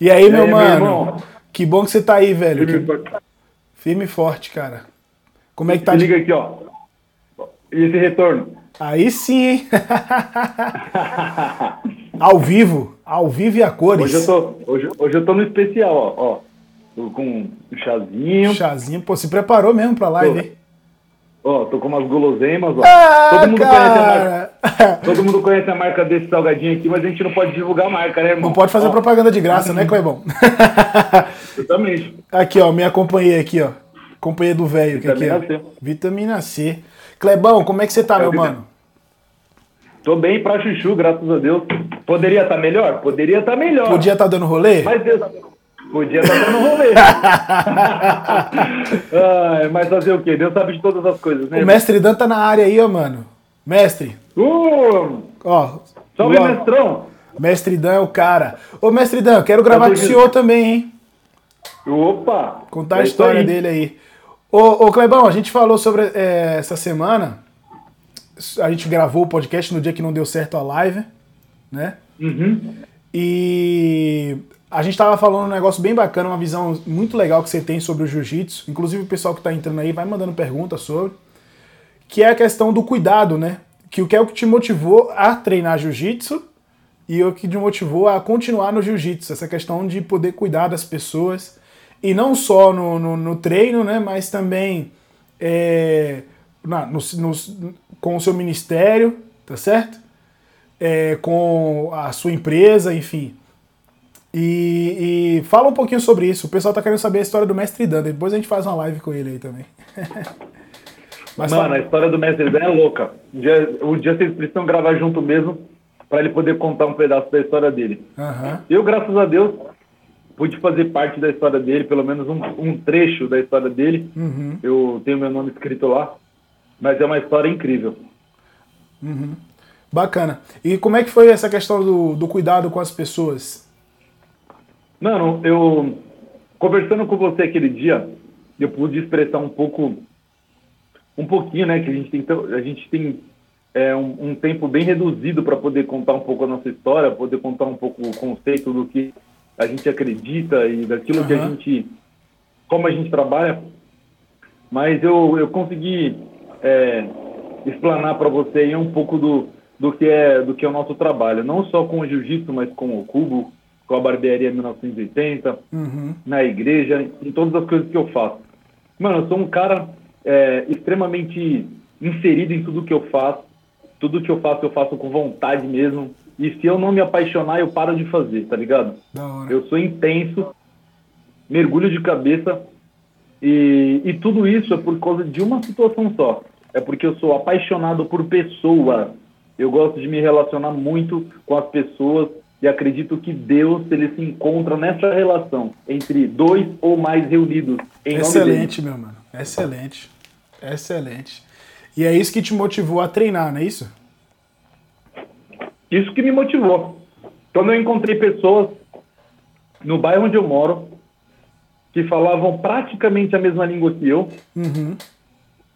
E aí, e meu aí, mano? Meu que bom que você tá aí, velho. Firme, que... Firme e forte, cara. Como é que tá? Se liga aqui, ó. E esse retorno? Aí sim, hein? ao vivo. Ao vivo e a cores. Hoje eu tô, hoje, hoje eu tô no especial, ó. ó. Tô com um chazinho. Chazinho. Pô, se preparou mesmo pra live, hein? Ó, tô com umas guloseimas, ó. Ah, todo, mundo conhece a marca, todo mundo conhece a marca desse salgadinho aqui, mas a gente não pode divulgar a marca, né, irmão? Não pode fazer ó. propaganda de graça, né, Clebão? Exatamente. Aqui, ó, minha companhia aqui, ó. Companhia do velho. Vitamina aqui, C. Vitamina C. Clebão, como é que você tá, é, meu mano? Tô bem pra chuchu, graças a Deus. Poderia estar tá melhor? Poderia estar tá melhor. Podia estar tá dando rolê? Mas Deus... Podia estar tá dando rolê. ah, mas fazer o quê? Deus sabe de todas as coisas, né? O mestre Dan tá na área aí, ó, mano. Mestre. Uh, ó. Salve, ó, mestrão. Mestre Dan é o cara. Ô, mestre Dan, quero gravar com o senhor também, hein? Opa! Contar a é história aí. dele aí. Ô, ô, Clebão, a gente falou sobre é, essa semana. A gente gravou o podcast no dia que não deu certo a live, né? Uhum. E a gente estava falando um negócio bem bacana, uma visão muito legal que você tem sobre o jiu-jitsu. Inclusive o pessoal que está entrando aí vai mandando perguntas sobre. Que é a questão do cuidado, né? Que o que é o que te motivou a treinar jiu-jitsu e o que te motivou a continuar no jiu-jitsu. Essa questão de poder cuidar das pessoas. E não só no, no, no treino, né? Mas também é, na, no, no, com o seu ministério, tá certo? É, com a sua empresa, enfim. E, e, fala um pouquinho sobre isso. O pessoal tá querendo saber a história do Mestre Dan. Depois a gente faz uma live com ele aí também. Mas Mano, fala... a história do Mestre Dan é louca. Um dia, um dia vocês precisam gravar junto mesmo para ele poder contar um pedaço da história dele. Uhum. Eu, graças a Deus, pude fazer parte da história dele, pelo menos um, um trecho da história dele. Uhum. Eu tenho meu nome escrito lá. Mas é uma história incrível. Uhum. Bacana. E como é que foi essa questão do, do cuidado com as pessoas? Mano, eu conversando com você aquele dia, eu pude expressar um pouco, um pouquinho, né, que a gente tem, a gente tem é, um, um tempo bem reduzido para poder contar um pouco a nossa história, poder contar um pouco o conceito do que a gente acredita e daquilo uhum. que a gente, como a gente trabalha. Mas eu, eu consegui é, explanar para você aí um pouco do, do que é do que é o nosso trabalho, não só com o jiu-jitsu, mas com o cubo, com a barbearia 1980, uhum. na igreja, em todas as coisas que eu faço. Mano, eu sou um cara é, extremamente inserido em tudo que eu faço. Tudo que eu faço, eu faço com vontade mesmo. E se eu não me apaixonar, eu paro de fazer, tá ligado? Eu sou intenso, mergulho de cabeça. E, e tudo isso é por causa de uma situação só. É porque eu sou apaixonado por pessoas. Eu gosto de me relacionar muito com as pessoas e acredito que Deus ele se encontra nessa relação entre dois ou mais reunidos. Em Excelente, meu mano. Excelente. Excelente. E é isso que te motivou a treinar, não é isso? Isso que me motivou. Quando eu encontrei pessoas no bairro onde eu moro que falavam praticamente a mesma língua que eu. Uhum.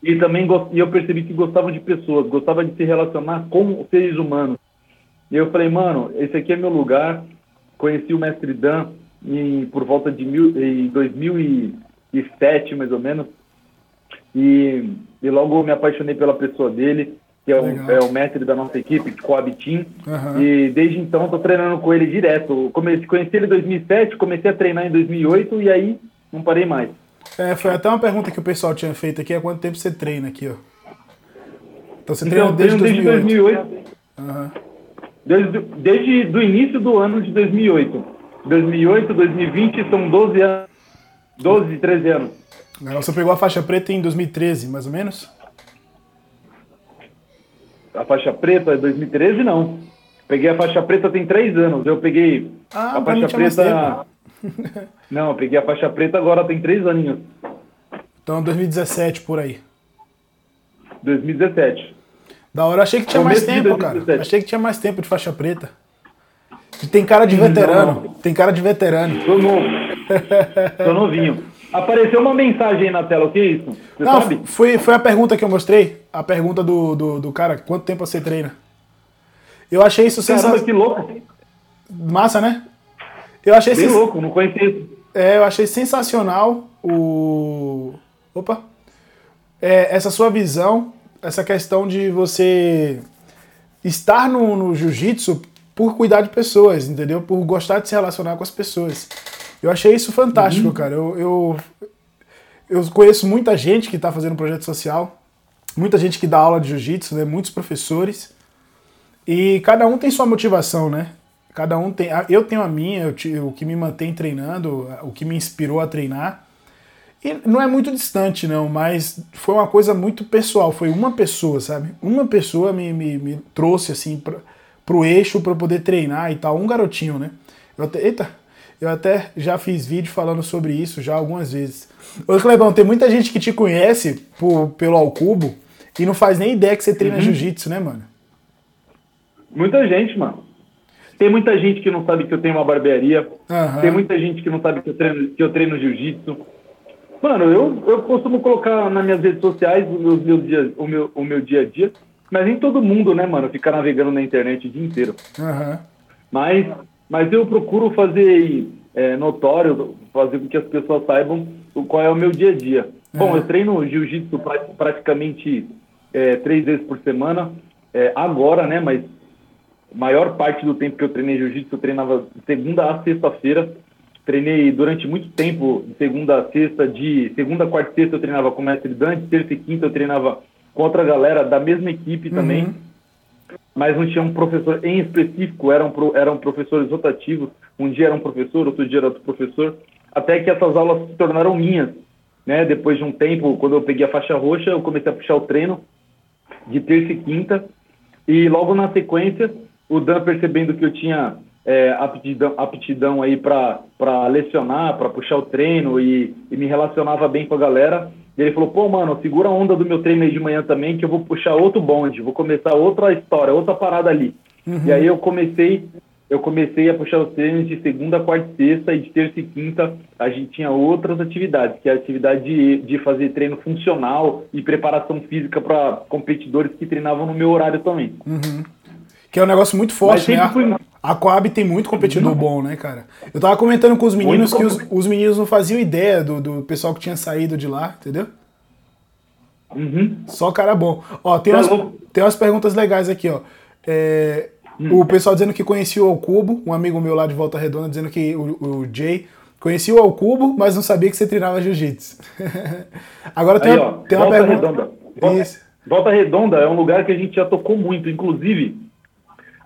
E também e eu percebi que gostavam de pessoas, gostavam de se relacionar com seres humanos. E eu falei, mano, esse aqui é meu lugar. Conheci o mestre Dan em, por volta de mil, em 2007, mais ou menos. E, e logo me apaixonei pela pessoa dele, que é o, é o mestre da nossa equipe, Coab Team. Uhum. E desde então estou treinando com ele direto. Comecei, conheci ele em 2007, comecei a treinar em 2008 e aí não parei mais. É, foi até uma pergunta que o pessoal tinha feito aqui, há quanto tempo você treina aqui, ó? Então você treina então, desde, desde 2008. 2008. Uhum desde, desde o início do ano de 2008. 2008, 2020 são 12 anos. 12, 13 anos. Você pegou a faixa preta em 2013, mais ou menos? A faixa preta 2013 não. Peguei a faixa preta tem 3 anos. Eu peguei ah, a faixa preta. não, eu peguei a faixa preta agora tem 3 aninhos. Então 2017 por aí. 2017. Da hora, achei que tinha mais tempo, cara. Achei que tinha mais tempo de faixa preta. tem cara de veterano. Não. Tem cara de veterano. Tô novo. Tô novinho. Apareceu uma mensagem aí na tela, o que é isso? Você não, sabe? Foi, foi a pergunta que eu mostrei. A pergunta do, do, do cara, quanto tempo você treina? Eu achei isso sensacional. que louco. Massa, né? Eu achei Bem sens- louco, não conhecia isso. É, eu achei sensacional o. Opa! É, essa sua visão, essa questão de você estar no, no jiu-jitsu por cuidar de pessoas, entendeu? Por gostar de se relacionar com as pessoas. Eu achei isso fantástico, cara. Eu, eu, eu conheço muita gente que está fazendo projeto social, muita gente que dá aula de jiu-jitsu, né? Muitos professores. E cada um tem sua motivação, né? Cada um tem. Eu tenho a minha, eu o que me mantém treinando, o que me inspirou a treinar. E não é muito distante, não, mas foi uma coisa muito pessoal. Foi uma pessoa, sabe? Uma pessoa me, me, me trouxe, assim, pra, pro eixo para poder treinar e tal. Um garotinho, né? Eu até, eita, eu até já fiz vídeo falando sobre isso já algumas vezes. Ô, Clebão, tem muita gente que te conhece por, pelo Alcubo e não faz nem ideia que você treina jiu-jitsu, né, mano? Muita gente, mano. Tem muita gente que não sabe que eu tenho uma barbearia. Aham. Tem muita gente que não sabe que eu treino, que eu treino jiu-jitsu. Mano, eu, eu costumo colocar nas minhas redes sociais os meus, meus dias, o, meu, o meu dia a dia. Mas nem todo mundo, né, mano, fica navegando na internet o dia inteiro. Aham. Mas, mas eu procuro fazer é, notório, fazer com que as pessoas saibam o, qual é o meu dia a dia. Bom, eu treino jiu-jitsu pra- praticamente é, três vezes por semana, é, agora, né? Mas a maior parte do tempo que eu treinei jiu-jitsu, eu treinava segunda a sexta-feira. Treinei durante muito tempo, de segunda a sexta, de segunda, quarta e sexta eu treinava com o mestre Dante, terça e quinta eu treinava com outra galera da mesma equipe também Uhum. mas não tinha um professor em específico, eram, pro- eram professores rotativos. Um dia era um professor, outro dia era outro professor, até que essas aulas se tornaram minhas. Né? Depois de um tempo, quando eu peguei a faixa roxa, eu comecei a puxar o treino de terça e quinta, e logo na sequência, o Dan percebendo que eu tinha é, aptidão, aptidão aí para lecionar, para puxar o treino e, e me relacionava bem com a galera, ele falou, pô, mano, segura a onda do meu treino aí de manhã também, que eu vou puxar outro bonde, vou começar outra história, outra parada ali. E aí eu comecei, eu comecei a puxar os treinos de segunda, quarta e sexta, e de terça e quinta a gente tinha outras atividades, que é a atividade de, de fazer treino funcional e preparação física para competidores que treinavam no meu horário também. Que é um negócio muito Mas forte, né? sempre fui- A Coab tem muito competidor bom, né, cara? Eu tava comentando com os meninos que os, os meninos não faziam ideia do, do pessoal que tinha saído de lá, entendeu? Uhum. Só cara bom. Ó, tem Tá umas, tem umas perguntas legais aqui, ó. É, O pessoal dizendo que conhecia o Alcubo, um amigo meu lá de Volta Redonda dizendo que o, o Jay conhecia o Alcubo, mas não sabia que você treinava jiu-jitsu. Agora tem, Aí, uma, ó, tem uma pergunta. Redonda. Volta. Volta Redonda é um lugar que a gente já tocou muito. Inclusive,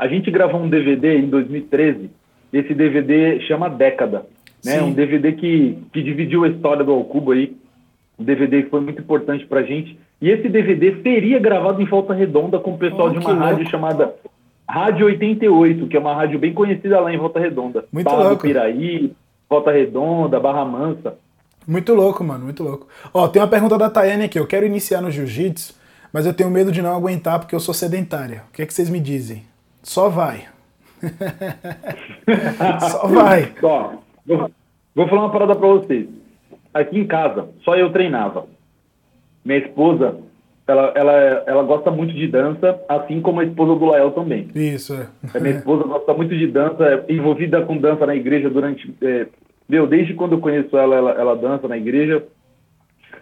a gente gravou um DVD em 2013. Esse DVD chama Década. Né? Sim. Um DVD que, que dividiu a história do Alcubo aí. Um DVD que foi muito importante pra gente. E esse DVD seria gravado em Volta Redonda com o pessoal Oh, de uma rádio louco. chamada Rádio 88, que é uma rádio bem conhecida lá em Volta Redonda. Muito Barra do louco. Piraí, Volta Redonda, Barra Mansa. Muito louco, mano, muito louco. Ó, tem uma pergunta da Tayane aqui. Eu quero iniciar no jiu-jitsu, mas eu tenho medo de não aguentar porque eu sou sedentária. O que é que vocês me dizem? Só vai. Só vai. Ó, vou, vou falar uma parada pra vocês. Aqui em casa, só eu treinava. Minha esposa, ela, ela, ela gosta muito de dança, assim como a esposa do Lael também. Isso, é. A minha esposa gosta muito de dança, é envolvida com dança na igreja durante. É, meu, desde quando eu conheço ela, ela, ela dança na igreja.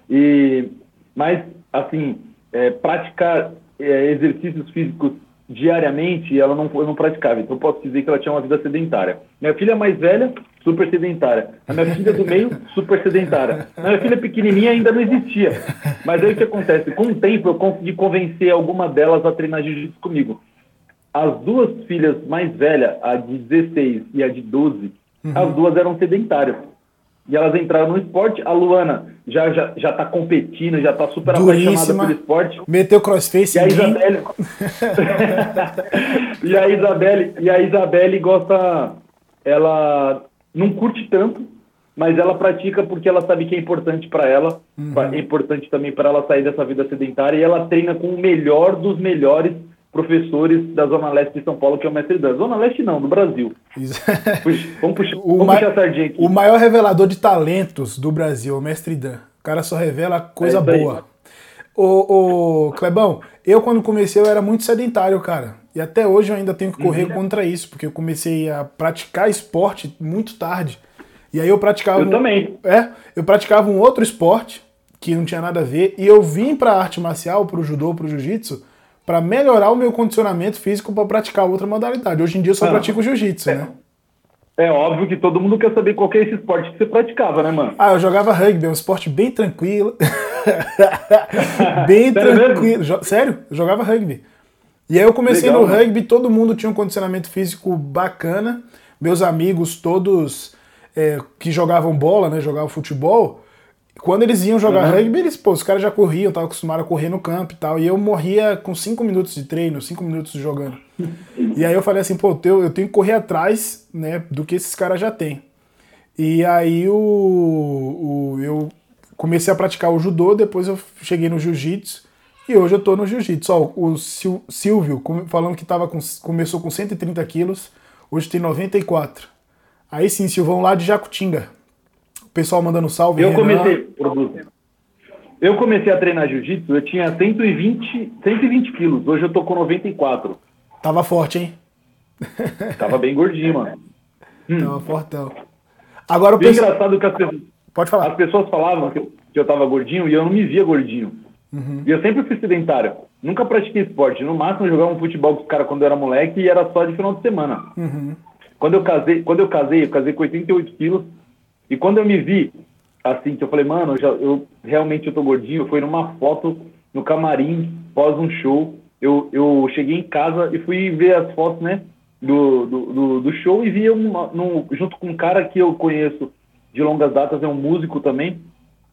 E, mas, assim, é, praticar é, exercícios físicos diariamente, ela não, eu não praticava. Então, eu posso dizer que ela tinha uma vida sedentária. Minha filha mais velha, super sedentária. A minha filha do meio, super sedentária. A minha filha pequenininha ainda não existia. Mas aí o que acontece? Com o tempo, eu consegui convencer alguma delas a treinar jiu-jitsu comigo. As duas filhas mais velhas, a de 16 e a de 12, as duas eram sedentárias. E elas entraram no esporte. A Luana já, já, já tá competindo, já tá super apaixonada Duríssima. pelo esporte. Meteu crossface E a. Isabelle. e a Isabelle, e a Isabelle gosta. Ela não curte tanto, mas ela pratica porque ela sabe que é importante para ela. É importante também para ela sair dessa vida sedentária. E ela treina com o melhor dos melhores professores da Zona Leste de São Paulo, que é o Mestre Dan. Zona Leste não, do Brasil. Puxa, vamos puxar, O, vamos puxar a sardinha aqui. o maior revelador de talentos do Brasil, o Mestre Dan. O cara só revela coisa É boa. Ô, ô, Clebão, eu quando comecei eu era muito sedentário, cara. E até hoje eu ainda tenho que correr uhum. contra isso, porque eu comecei a praticar esporte muito tarde. E aí eu praticava. Eu um, também. É, eu praticava um outro esporte que não tinha nada a ver. E eu vim pra arte marcial, pro judô, pro jiu-jitsu, para melhorar o meu condicionamento físico para praticar outra modalidade. Hoje em dia eu só ah, pratico jiu-jitsu, é, né? É óbvio que todo mundo quer saber qual é esse esporte que você praticava, né, mano? Ah, eu jogava rugby, é um esporte bem tranquilo. bem Sério tranquilo. Mesmo? Sério, eu jogava rugby. E aí eu comecei Legal, no mano. rugby, todo mundo tinha um condicionamento físico bacana. Meus amigos todos é, que jogavam bola, né, jogavam futebol, quando eles iam jogar uhum. rugby, eles, pô, os caras já corriam, estavam acostumados a correr no campo e tal. E eu morria com 5 minutos de treino, 5 minutos jogando. e aí eu falei assim, pô, eu, eu tenho que correr atrás, né, do que esses caras já têm. E aí o, o, eu comecei a praticar o judô, depois eu cheguei no jiu-jitsu. E hoje eu tô no jiu-jitsu. Ó, o Silvio falando que tava com, começou com 130 quilos, hoje tem 94. Aí sim, Silvão lá de Jacutinga. Pessoal mandando salve. Eu comecei, eu comecei a treinar jiu-jitsu, eu tinha 120, 120 quilos. Hoje eu tô com 94. Tava forte, hein? Tava bem gordinho, mano. Hum. Tava fortão. Agora o pessoal... engraçado que as pessoas, Pode falar. as pessoas falavam que eu, que eu tava gordinho e eu não me via gordinho. Uhum. E eu sempre fui sedentário. Nunca pratiquei esporte. No máximo eu jogava um futebol com os caras quando eu era moleque e era só de final de semana. Uhum. Quando eu casei, quando eu casei, eu casei com 88 quilos. E quando eu me vi, assim, que eu falei, mano, eu, já, eu realmente eu tô gordinho, foi numa foto no camarim, pós um show. Eu, eu cheguei em casa e fui ver as fotos, né, do, do, do, show e vi um, junto com um cara que eu conheço de longas datas, é um músico também.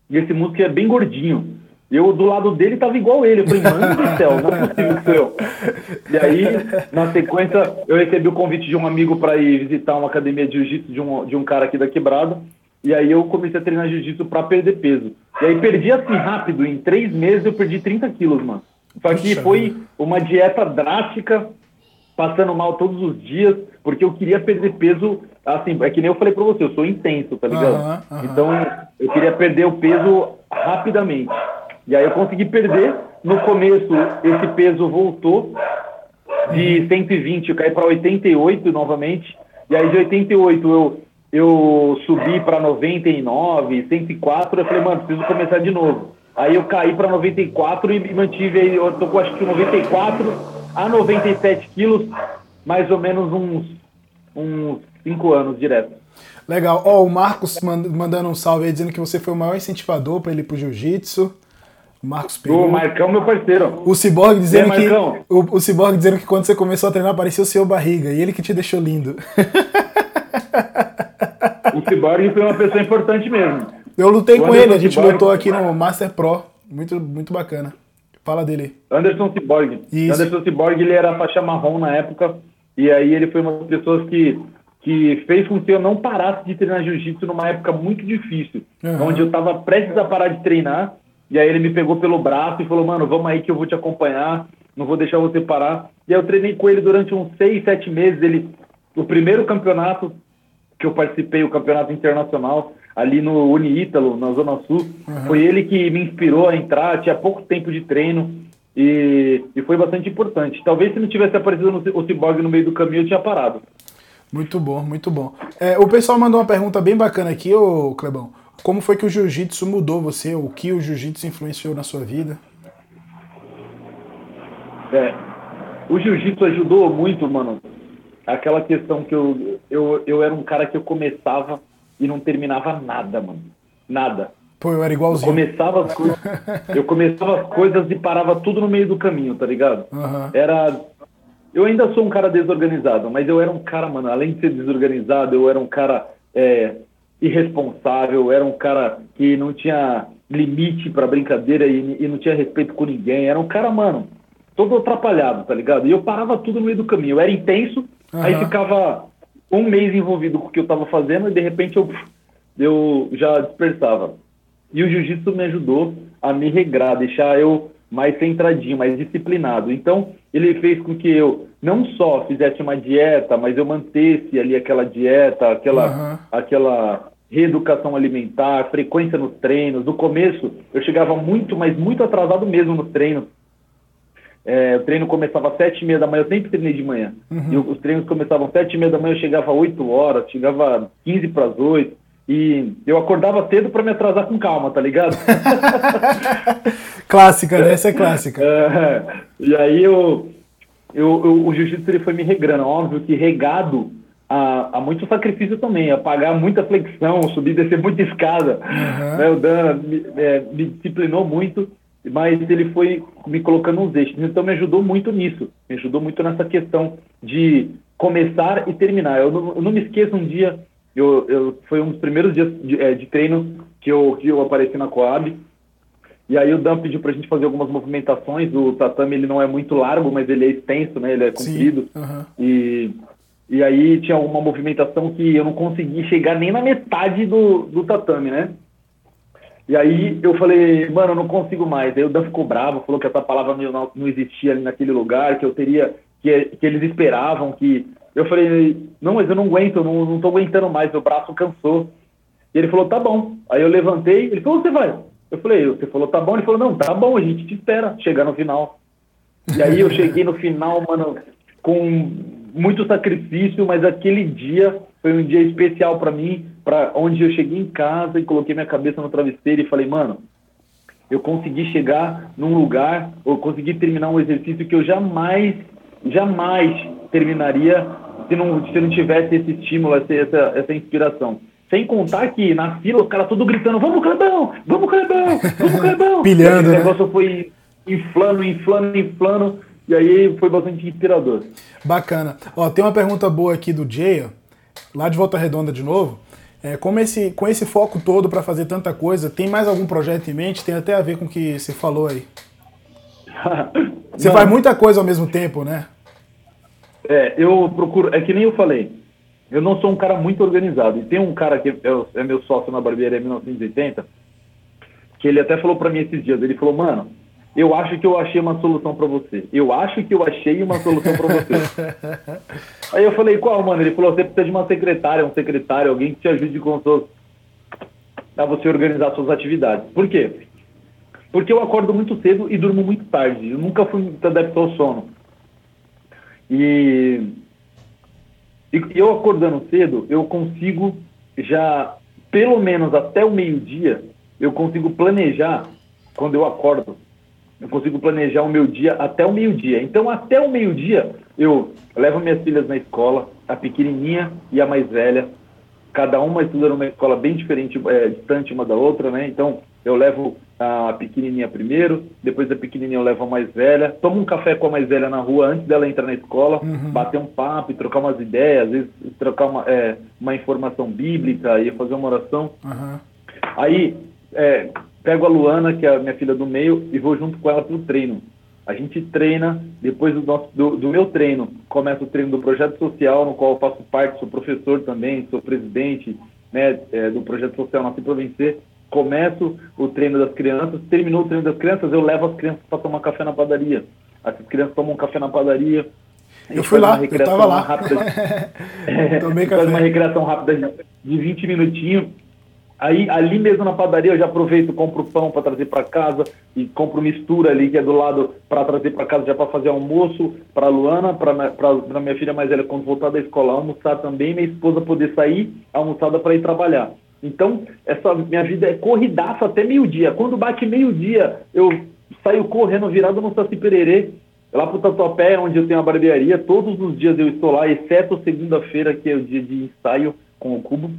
E esse músico é bem gordinho. Eu, do lado dele, tava igual ele. Eu falei, mano do céu, não é possível eu. E aí, na sequência, eu recebi o convite de um amigo para ir visitar uma academia de jiu-jitsu de um, de um cara aqui da quebrada. E aí eu comecei a treinar jiu-jitsu para perder peso. E aí perdi assim rápido, em três meses eu perdi 30 quilos, mano. Só que foi uma dieta drástica, passando mal todos os dias, porque eu queria perder peso, assim, é que nem eu falei pra você, eu sou intenso, tá ligado? Uhum, uhum. Então eu queria perder o peso rapidamente. E aí eu consegui perder. No começo, esse peso voltou de 120, eu caí para 88 novamente. E aí de 88 eu, eu subi para 99, 104. Eu falei, mano, preciso começar de novo. Aí eu caí para 94 e mantive aí, eu tô com acho que 94 a 97 quilos, mais ou menos uns, uns 5 anos direto. Legal. Ó, oh, o Marcos mandando um salve aí dizendo que você foi o maior incentivador para ele pro jiu-jitsu. Marcos Peru. O Marcão, meu parceiro. O Cyborg dizendo que. O, o Cyborg dizendo que quando você começou a treinar apareceu o seu barriga. E ele que te deixou lindo. O Cyborg foi uma pessoa importante mesmo. Eu lutei com ele, a gente Cyborg... lutou aqui no Master Pro. Muito, muito bacana. Fala dele. Anderson Cyborg. Isso. Anderson Cyborg, ele era faixa marrom na época. E aí ele foi uma das pessoas que, que fez com que eu não parasse de treinar jiu-jitsu numa época muito difícil. Uhum. Onde eu estava prestes a parar de treinar e aí ele me pegou pelo braço e falou, mano, vamos aí que eu vou te acompanhar, não vou deixar você parar. E aí eu treinei com ele durante uns seis, sete meses. Ele, o primeiro campeonato que eu participei, o campeonato internacional, ali no Uniítalo, na Zona Sul, uhum. foi ele que me inspirou a entrar, tinha pouco tempo de treino e, e foi bastante importante. Talvez se não tivesse aparecido no, o Cyborg no meio do caminho, eu tinha parado. Muito bom, muito bom. É, o pessoal mandou uma pergunta bem bacana aqui, ô Clebão. Como foi que o jiu-jitsu mudou você? O que o jiu-jitsu influenciou na sua vida? É, o jiu-jitsu ajudou muito, mano. Aquela questão que eu, eu, eu era um cara que eu começava e não terminava nada, mano. Nada. Pô, eu era igualzinho. Eu começava as coisas, eu começava as coisas e parava tudo no meio do caminho, tá ligado? Uhum. Era. Eu ainda sou um cara desorganizado, mas eu era um cara, mano, além de ser desorganizado, eu era um cara é, irresponsável, era um cara que não tinha limite para brincadeira e, e, não tinha respeito com ninguém. Era um cara, mano, todo atrapalhado, tá ligado? E eu parava tudo no meio do caminho. Eu era intenso, uhum. aí ficava um mês envolvido com o que eu tava fazendo e de repente eu, eu já dispersava. E o jiu-jitsu me ajudou a me regrar, deixar eu mais centradinho, mais disciplinado. Então, ele fez com que eu não só fizesse uma dieta, mas eu mantesse ali aquela dieta, aquela, uhum. aquela reeducação alimentar, frequência nos treinos. No começo, eu chegava muito, mas muito atrasado mesmo nos treinos. É, o treino começava às sete e meia da manhã, eu sempre treinei de manhã. Uhum. E os treinos começavam às sete e meia da manhã, eu chegava às 8 horas, chegava 15 para as 8. E eu acordava cedo para me atrasar com calma, tá ligado? clássica, né? Essa é clássica. É, e aí eu, eu, eu o jiu-jitsu ele foi me regrando. Óbvio que regado a, a, muito sacrifício também, a pagar muita flexão, subir e descer muita escada. Uhum. Né? O Dan me, é, me disciplinou muito mas ele foi me colocando uns eixos. Então me ajudou muito nisso, me ajudou muito nessa questão de começar e terminar. Eu não, eu não me esqueço um dia, eu, eu, foi um dos primeiros dias de, é, de treino que eu, que eu apareci na Coab, e aí o Dan pediu pra gente fazer algumas movimentações, o tatame ele não é muito largo, mas ele é extenso, né, ele é comprido, uhum. e, e aí tinha uma movimentação que eu não consegui chegar nem na metade do, do tatame, né, e aí eu falei, mano, eu não consigo mais. Aí o Dan ficou bravo, falou que essa palavra não, não existia ali naquele lugar, que eu teria, que, que eles esperavam, que. Eu falei, não, mas eu não aguento, não, não tô aguentando mais, meu braço cansou. E ele falou, tá bom. Aí eu levantei, ele falou, você vai? Eu falei, você falou, tá bom? Ele falou, não, tá bom, a gente te espera chegar no final. E aí eu cheguei no final, mano, com muito sacrifício, mas aquele dia foi um dia especial para mim, para onde eu cheguei em casa e coloquei minha cabeça no travesseiro e falei, mano, eu consegui chegar num lugar, ou consegui terminar um exercício que eu jamais, jamais terminaria se não, se não tivesse esse estímulo, essa, essa, inspiração. Sem contar que na fila os caras tudo gritando, vamos Clebão, vamos Clebão, vamos Clebão. Pilhando, o né? negócio foi inflando, inflando, inflando, e aí foi bastante inspirador. Bacana. Ó, tem uma pergunta boa aqui do Jay, lá de Volta Redonda de novo. É, como esse, com esse foco todo para fazer tanta coisa, tem mais algum projeto em mente? Tem até a ver com o que você falou aí. você faz muita coisa ao mesmo tempo, né? É, eu procuro. É que nem eu falei. Eu não sou um cara muito organizado. E tem um cara que é, é meu sócio na barbearia 1980, que ele até falou para mim esses dias. Ele falou, mano, eu acho que eu achei uma solução para você. Eu acho que eu achei uma solução para você. Aí eu falei, qual, mano? Ele falou, você precisa de uma secretária, um secretário, alguém que te ajude com seus... a você organizar suas atividades. Por quê? Porque eu acordo muito cedo e durmo muito tarde. Eu nunca fui muito adepto ao sono. E... e eu acordando cedo, eu consigo já, pelo menos até o meio-dia, eu consigo planejar quando eu acordo eu consigo planejar o meu dia até o meio-dia. Então, até o meio-dia, eu levo minhas filhas na escola, a pequenininha e a mais velha. Cada uma estuda numa escola bem diferente, é, distante uma da outra, né? Então, eu levo a pequenininha primeiro, depois da pequenininha eu levo a mais velha, tomo um café com a mais velha na rua antes dela entrar na escola, uhum. bater um papo trocar umas ideias, às vezes trocar uma, é, uma informação bíblica e fazer uma oração. Uhum. Aí, é, pego a Luana, que é a minha filha do meio, e vou junto com ela para o treino. A gente treina, depois do, nosso, do, do, meu treino, começa o treino do projeto social, no qual eu faço parte, sou professor também, sou presidente né, é, do projeto social Nasce para Vencer. Começo o treino das crianças, terminou o treino das crianças, eu levo as crianças para tomar café na padaria. Essas crianças tomam um café na padaria. Eu fui lá, eu tava lá. Rápida, Tomei café. Faz uma recreação rápida de 20 minutinhos Aí, ali mesmo na padaria, eu já aproveito, compro pão para trazer para casa e compro mistura ali que é do lado para trazer para casa já para fazer almoço para Luana, para minha filha mais velha quando voltar da escola almoçar também, minha esposa poder sair almoçada para ir trabalhar. Então, essa minha vida é corridaça até meio-dia. Quando bate meio-dia, eu saio correndo virado no Saci Pererê, lá pro Tatuapé, onde eu tenho a barbearia. Todos os dias eu estou lá, exceto segunda-feira, que é o dia de ensaio com o Cubo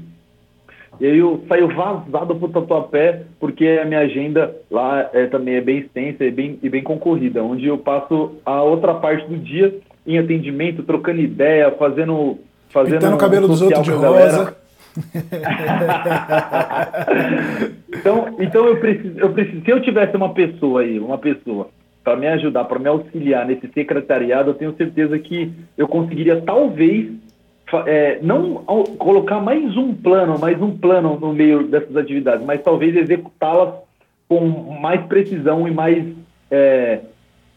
e aí eu saio vazado pro Tatuapé, porque a minha agenda lá é, também é bem extensa e bem, e bem concorrida, onde eu passo a outra parte do dia em atendimento, trocando ideia, fazendo. fazendo Pintando o cabelo dos outros de rosa. então, então eu preciso, eu preciso. Se eu tivesse uma pessoa aí, uma pessoa para me ajudar, para me auxiliar nesse secretariado, eu tenho certeza que eu conseguiria talvez é, não colocar mais um plano, mais um plano no meio dessas atividades, mas talvez executá-las com mais precisão e mais é,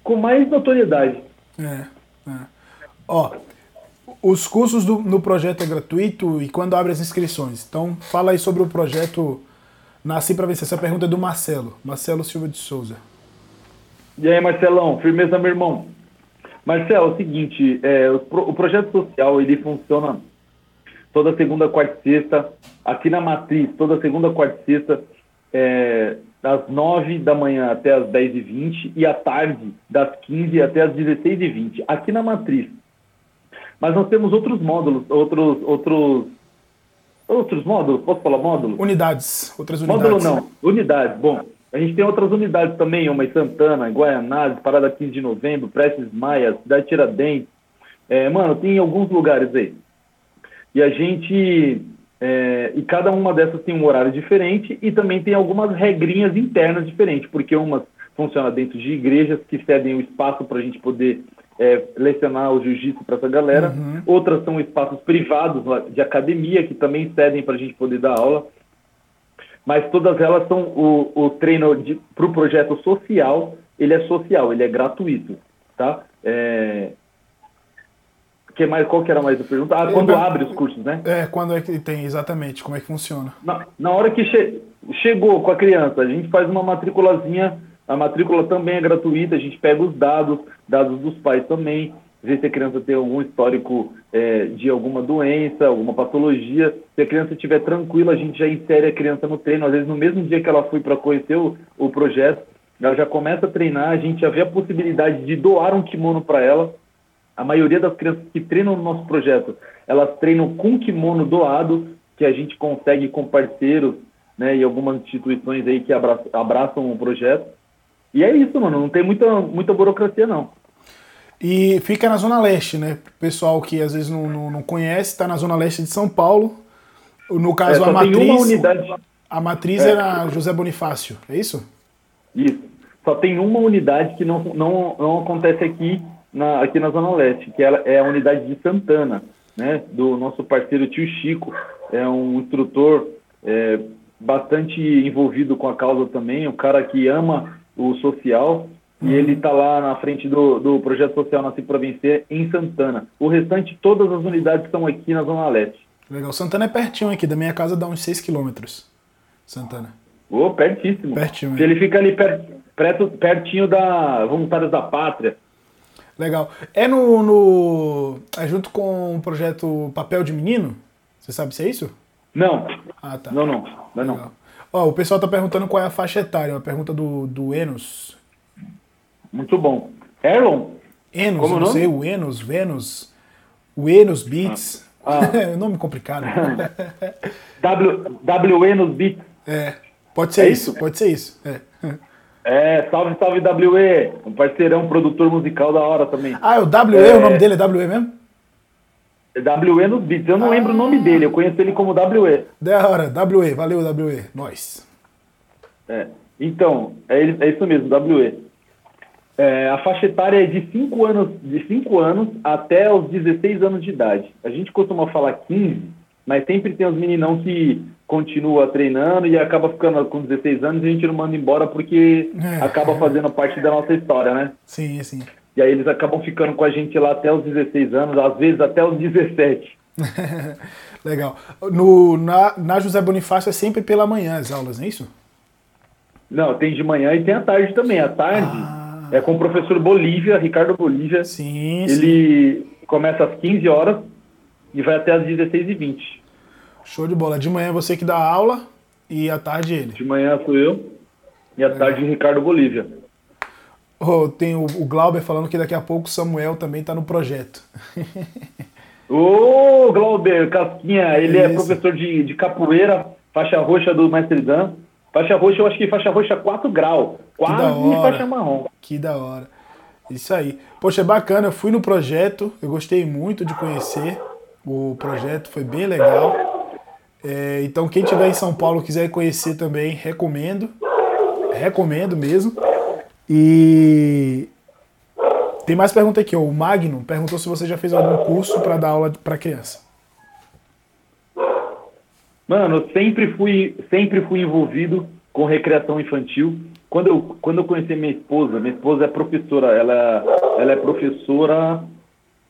com mais notoriedade. É, é. Ó, os cursos do, no projeto é gratuito e quando abre as inscrições. Então fala aí sobre o projeto Nasci para Vencer. Essa pergunta é do Marcelo, Marcelo Silva de Souza. E aí, Marcelão, firmeza, meu irmão. Marcelo, é o seguinte, é, o, o, projeto social ele funciona toda segunda, quarta e sexta, aqui na Matriz, toda segunda, quarta e sexta, é, das 9 da manhã até as 10 e 20 e à tarde, das 15 até as 16 e 20 aqui na Matriz. Mas nós temos outros módulos, outros, outros, outros módulos, posso falar módulos? Unidades, outras unidades. Módulo não, unidades, bom. A gente tem outras unidades também, uma em Santana, em Guaianazes, Parada 15 de Novembro, Prestes Maia, Cidade Tiradentes. É, mano, tem alguns lugares aí. E a gente. É, e cada uma dessas tem um horário diferente e também tem algumas regrinhas internas diferentes, porque umas funcionam dentro de igrejas que cedem o espaço para a gente poder é, lecionar o jiu-jitsu para essa galera, uhum. outras são espaços privados de academia que também cedem para a gente poder dar aula mas todas elas são o, o treino para o projeto social, ele é social, ele é gratuito, tá? É... Que mais, qual que era mais a pergunta? Ah, quando abre os cursos, né? É, quando é que tem, exatamente, como é que funciona? Na, na hora que che chegou com a criança, a gente faz uma matriculazinha, a matrícula também é gratuita, a gente pega os dados, dados dos pais também, ver se a criança tem algum histórico é, de alguma doença, alguma patologia. Se a criança estiver tranquila, a gente já insere a criança no treino. Às vezes, no mesmo dia que ela foi para conhecer o, o projeto, ela já começa a treinar, a gente já vê a possibilidade de doar um kimono para ela. A maioria das crianças que treinam no nosso projeto, elas treinam com kimono doado, que a gente consegue com parceiros né, e algumas instituições aí que abraçam, abraçam o projeto. E é isso, mano, não tem muita, muita burocracia, não. E fica na Zona Leste, né? Pessoal que às vezes não, não, não conhece, está na Zona Leste de São Paulo. No caso, é, a matriz. Unidade... A matriz é. era José Bonifácio, é isso? Isso. Só tem uma unidade que não, não, não acontece aqui na, aqui na Zona Leste, que ela é a unidade de Santana, né? Do nosso parceiro tio Chico. É um instrutor é, bastante envolvido com a causa também, um cara que ama o social e ele está lá na frente do, do projeto social Nasci para Vencer, em Santana. O restante, todas as unidades estão aqui na Zona Leste. Legal. Santana é pertinho aqui, da minha casa dá uns 6 quilômetros. Santana. Ô, oh, pertíssimo. Pertinho. É. Ele fica ali per, perto, pertinho da Voluntários da Pátria. Legal. É no, no. É junto com o projeto Papel de Menino? Você sabe se é isso? Não. Ah, tá. Não, não. Não, não. Ó, o pessoal tá perguntando qual é a faixa etária. Uma pergunta do, do Enos. Muito bom. Erlon? Enos, Como não sei, o Enos, Vênus, o Enos Beats. Ah. ah. nome complicado. w, w Enos Beats. É, pode ser é isso? isso? pode ser isso. É. É, salve, salve WE, um parceirão, produtor musical da hora também. Ah, é o WE, é... o nome dele é WE mesmo? É WE nos beats, eu não ah. lembro o nome dele, eu conheço ele como WE. Da hora, WE, valeu WE, nós. É, então, é, é isso mesmo, WE. É, a faixa etária é de 5 anos, de 5 anos até os 16 anos de idade. A gente costuma falar 15, mas sempre tem os meninão que continua treinando e acaba ficando com 16 anos e a gente não manda embora porque é, acaba fazendo parte da nossa história, né? Sim, sim. E aí eles acabam ficando com a gente lá até os 16 anos, às vezes até os 17. Legal. No, na, na José Bonifácio é sempre pela manhã as aulas, não é isso? Não, tem de manhã e tem à tarde também. À tarde. Ah é com o professor Bolívia, Ricardo Bolívia. Sim, Ele sim. começa às 15 horas e vai até às 16h20. Show de bola. De manhã é você que dá aula e à tarde ele. De manhã sou eu e à é. tarde Ricardo Bolívia. Oh, tem o, o Glauber falando que daqui a pouco o Samuel também está no projeto. Ô, oh, Glauber, Casquinha, ele é, é professor de, de capoeira, faixa roxa do Mestre Dan. Faixa roxa, eu acho que faixa roxa 4 graus. Quase faixa marrom. Que da hora. Isso aí. Poxa, é bacana. Eu fui no projeto, eu gostei muito de conhecer o projeto, foi bem legal. É, então, quem tiver em São Paulo quiser conhecer também, recomendo. Recomendo mesmo. E tem mais pergunta aqui. O Magno perguntou se você já fez algum curso para dar aula para criança. Mano, eu sempre fui, sempre fui envolvido com recreação infantil. Quando eu, quando eu conheci minha esposa, minha esposa é professora, ela, ela é professora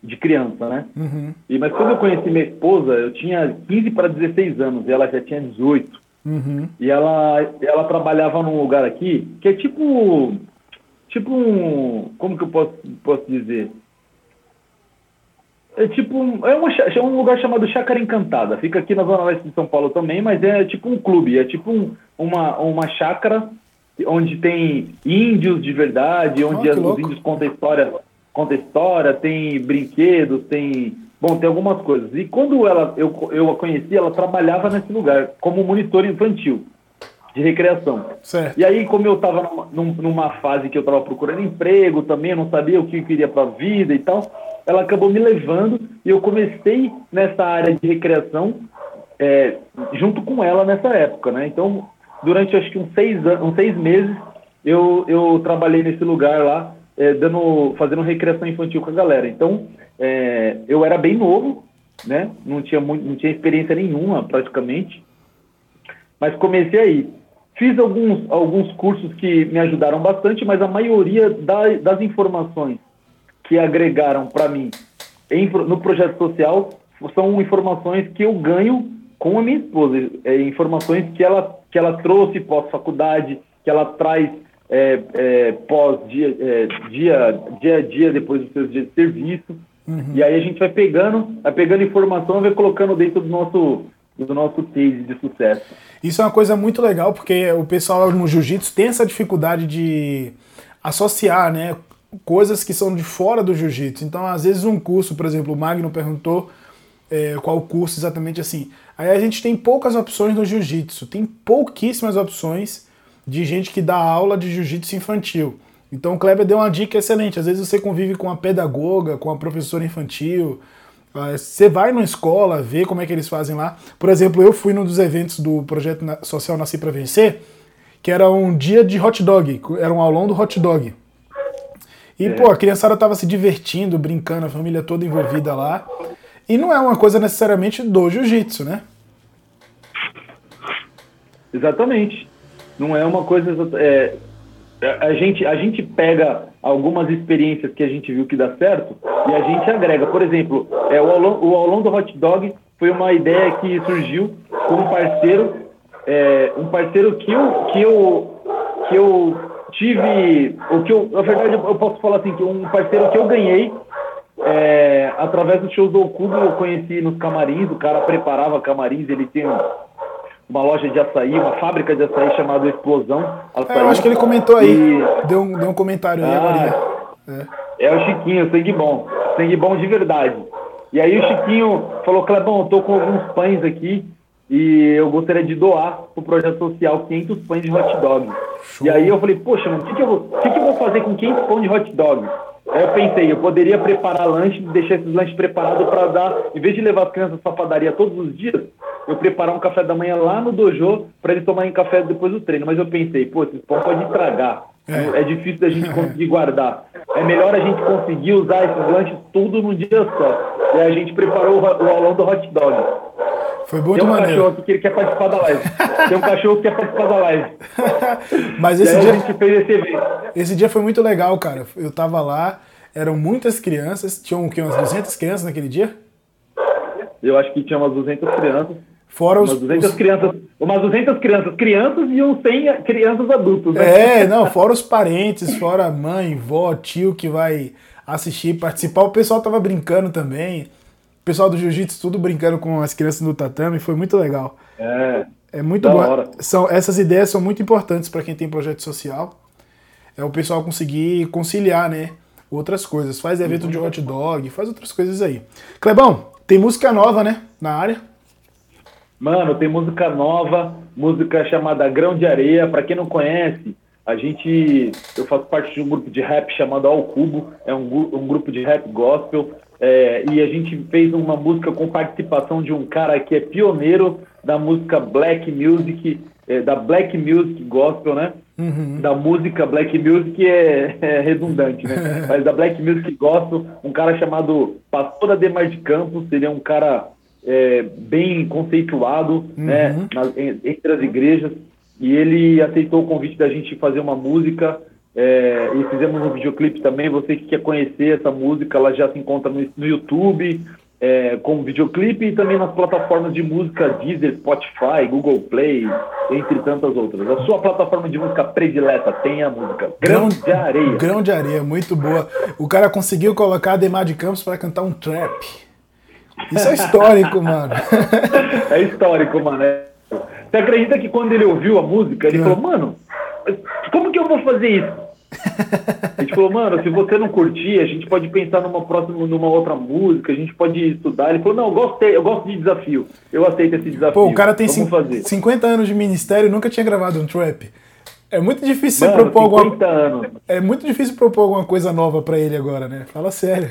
de criança, né? Uhum. E, mas quando eu conheci minha esposa, eu tinha 15 para 16 anos e ela já tinha 18. Uhum. E ela, ela trabalhava num lugar aqui que é tipo tipo um, como que eu posso, posso dizer? É tipo, um, é, uma, é um lugar chamado Chácara Encantada. Fica aqui na Zona Leste de São Paulo também, mas é tipo um clube, é tipo um, uma, uma chácara onde tem índios de verdade, onde oh, os índios contam história, conta história, tem brinquedos, tem. Bom, tem algumas coisas. E quando ela, eu, eu a conheci, ela trabalhava nesse lugar como monitor infantil de recreação. Certo. E aí, como eu estava numa, numa, fase que eu estava procurando emprego também, eu não sabia o que eu queria para a vida e tal, ela acabou me levando e eu comecei nessa área de recreação é, junto com ela nessa época, né? Então, durante acho que uns seis, uns seis meses, eu, eu trabalhei nesse lugar lá, é, dando, fazendo recreação infantil com a galera. Então, é, eu era bem novo, né? Não tinha, muito, não tinha experiência nenhuma, praticamente. Mas comecei aí. Fiz alguns, alguns cursos que me ajudaram bastante, mas a maioria da, das informações que agregaram para mim em, no projeto social são informações que eu ganho com a minha esposa, é, informações que ela, que ela trouxe pós-faculdade, que ela traz é, é, pós dia, é, dia, dia a dia depois dos seus dias de serviço. Uhum. E aí a gente vai pegando, vai pegando informação e vai colocando dentro do nosso, do nosso case de sucesso. Isso é uma coisa muito legal, porque o pessoal no jiu-jitsu tem essa dificuldade de associar, né? Coisas que são de fora do jiu-jitsu. Então, às vezes, um curso, por exemplo, o Magno perguntou é, qual curso exatamente assim. Aí a gente tem poucas opções no jiu-jitsu, tem pouquíssimas opções de gente que dá aula de jiu-jitsu infantil. Então o Kleber deu uma dica excelente. Às vezes você convive com a pedagoga, com a professora infantil, ah, você vai numa escola, vê como é que eles fazem lá. Por exemplo, eu fui num dos eventos do projeto social Nasci para Vencer, que era um dia de hot dog, era um aulão do hot dog. E, é. pô, a criançada tava se divertindo, brincando, a família toda envolvida lá. E não é uma coisa necessariamente do jiu-jitsu, né? Exatamente. Não é uma coisa. É, a, gente, a gente pega algumas experiências que a gente viu que dá certo e a gente agrega. Por exemplo, é, o, aulão, o aulão do hot dog foi uma ideia que surgiu com um parceiro, é, um parceiro que eu, que eu, que eu tive o que eu, na verdade, eu posso falar assim que um parceiro que eu ganhei é, através dos shows do Cubo eu conheci nos camarins, o cara preparava camarins, ele tem uma loja de açaí, uma fábrica de açaí chamada Explosão. Açaí, é, eu acho que ele comentou aí, e... deu, um, deu um comentário aí ah, agora. É. é o Chiquinho, sangue bom, sangue bom de verdade. E aí o Chiquinho falou, Clebão, eu tô com alguns pães aqui, e eu gostaria de doar para o projeto social 500 pães de hot dog. Show. E aí eu falei, poxa, o que, que, eu vou, que, que eu vou fazer com 500 pães de hot dog? Aí eu pensei, eu poderia preparar lanche, deixar esses lanches preparados para dar, em vez de levar as crianças para padaria todos os dias, eu preparar um café da manhã lá no dojo para eles tomarem café depois do treino. Mas eu pensei, pô, esses pão pode estragar. É. é difícil da gente conseguir guardar. É melhor a gente conseguir usar esses lanches tudo num dia só. E a gente preparou o, o aulão do hot dog. Foi muito Tem um maneiro. cachorro aqui que ele quer participar da live. Tem um cachorro que quer participar da live. Mas esse dia. A gente fez esse evento. Esse dia foi muito legal, cara. Eu tava lá, eram muitas crianças. Tinham que, umas 200 crianças naquele dia? Eu acho que tinha umas 200 crianças. Fora os, umas 200 os... crianças, umas 200 crianças, crianças e uns 100 crianças adultos. Né? É, não, fora os parentes, fora mãe, vó, tio que vai assistir, participar. O pessoal tava brincando também o pessoal do jiu-jitsu tudo brincando com as crianças no tatame, foi muito legal. É. É muito bom. São, essas ideias são muito importantes para quem tem projeto social. É o pessoal conseguir conciliar, né? Outras coisas. Faz evento de hot dog, faz outras coisas aí. Clebão, tem música nova, né? Na área. Mano, tem música nova, música chamada Grão de Areia. Para quem não conhece, a gente. Eu faço parte de um grupo de rap chamado Ao Cubo. É um, um grupo de rap gospel. É, e a gente fez uma música com participação de um cara que é pioneiro da música Black Music, é, da Black Music Gospel, né? Uhum. Da música Black Music é, é redundante, né? Mas da Black Music Gospel, um cara chamado Pastor Ademar de Campos, seria um cara é, bem conceituado uhum. né? entre as igrejas. E ele aceitou o convite da gente fazer uma música é, e fizemos um videoclipe também. Você que quer conhecer essa música, ela já se encontra no, no YouTube. é, com videoclipe e também nas plataformas de música Deezer, Spotify, Google Play, entre tantas outras. A sua plataforma de música predileta tem a música Grão de Areia. Grão de Areia, muito boa. O cara conseguiu colocar a Demar de Campos para cantar um trap. Isso é histórico, mano. É histórico, mano. Você acredita que quando ele ouviu a música, ele é. falou, mano, como que eu vou fazer isso? A gente falou, mano, se você não curtir, a gente pode pensar numa próxima, numa outra música, a gente pode estudar. Ele falou, não, eu gostei, eu gosto de desafio. Eu aceito esse desafio. Pô, o cara tem fazer. 50 anos de ministério e nunca tinha gravado um trap. É muito difícil mano, propor alguma anos. É muito difícil propor alguma coisa nova para ele agora, né? Fala sério.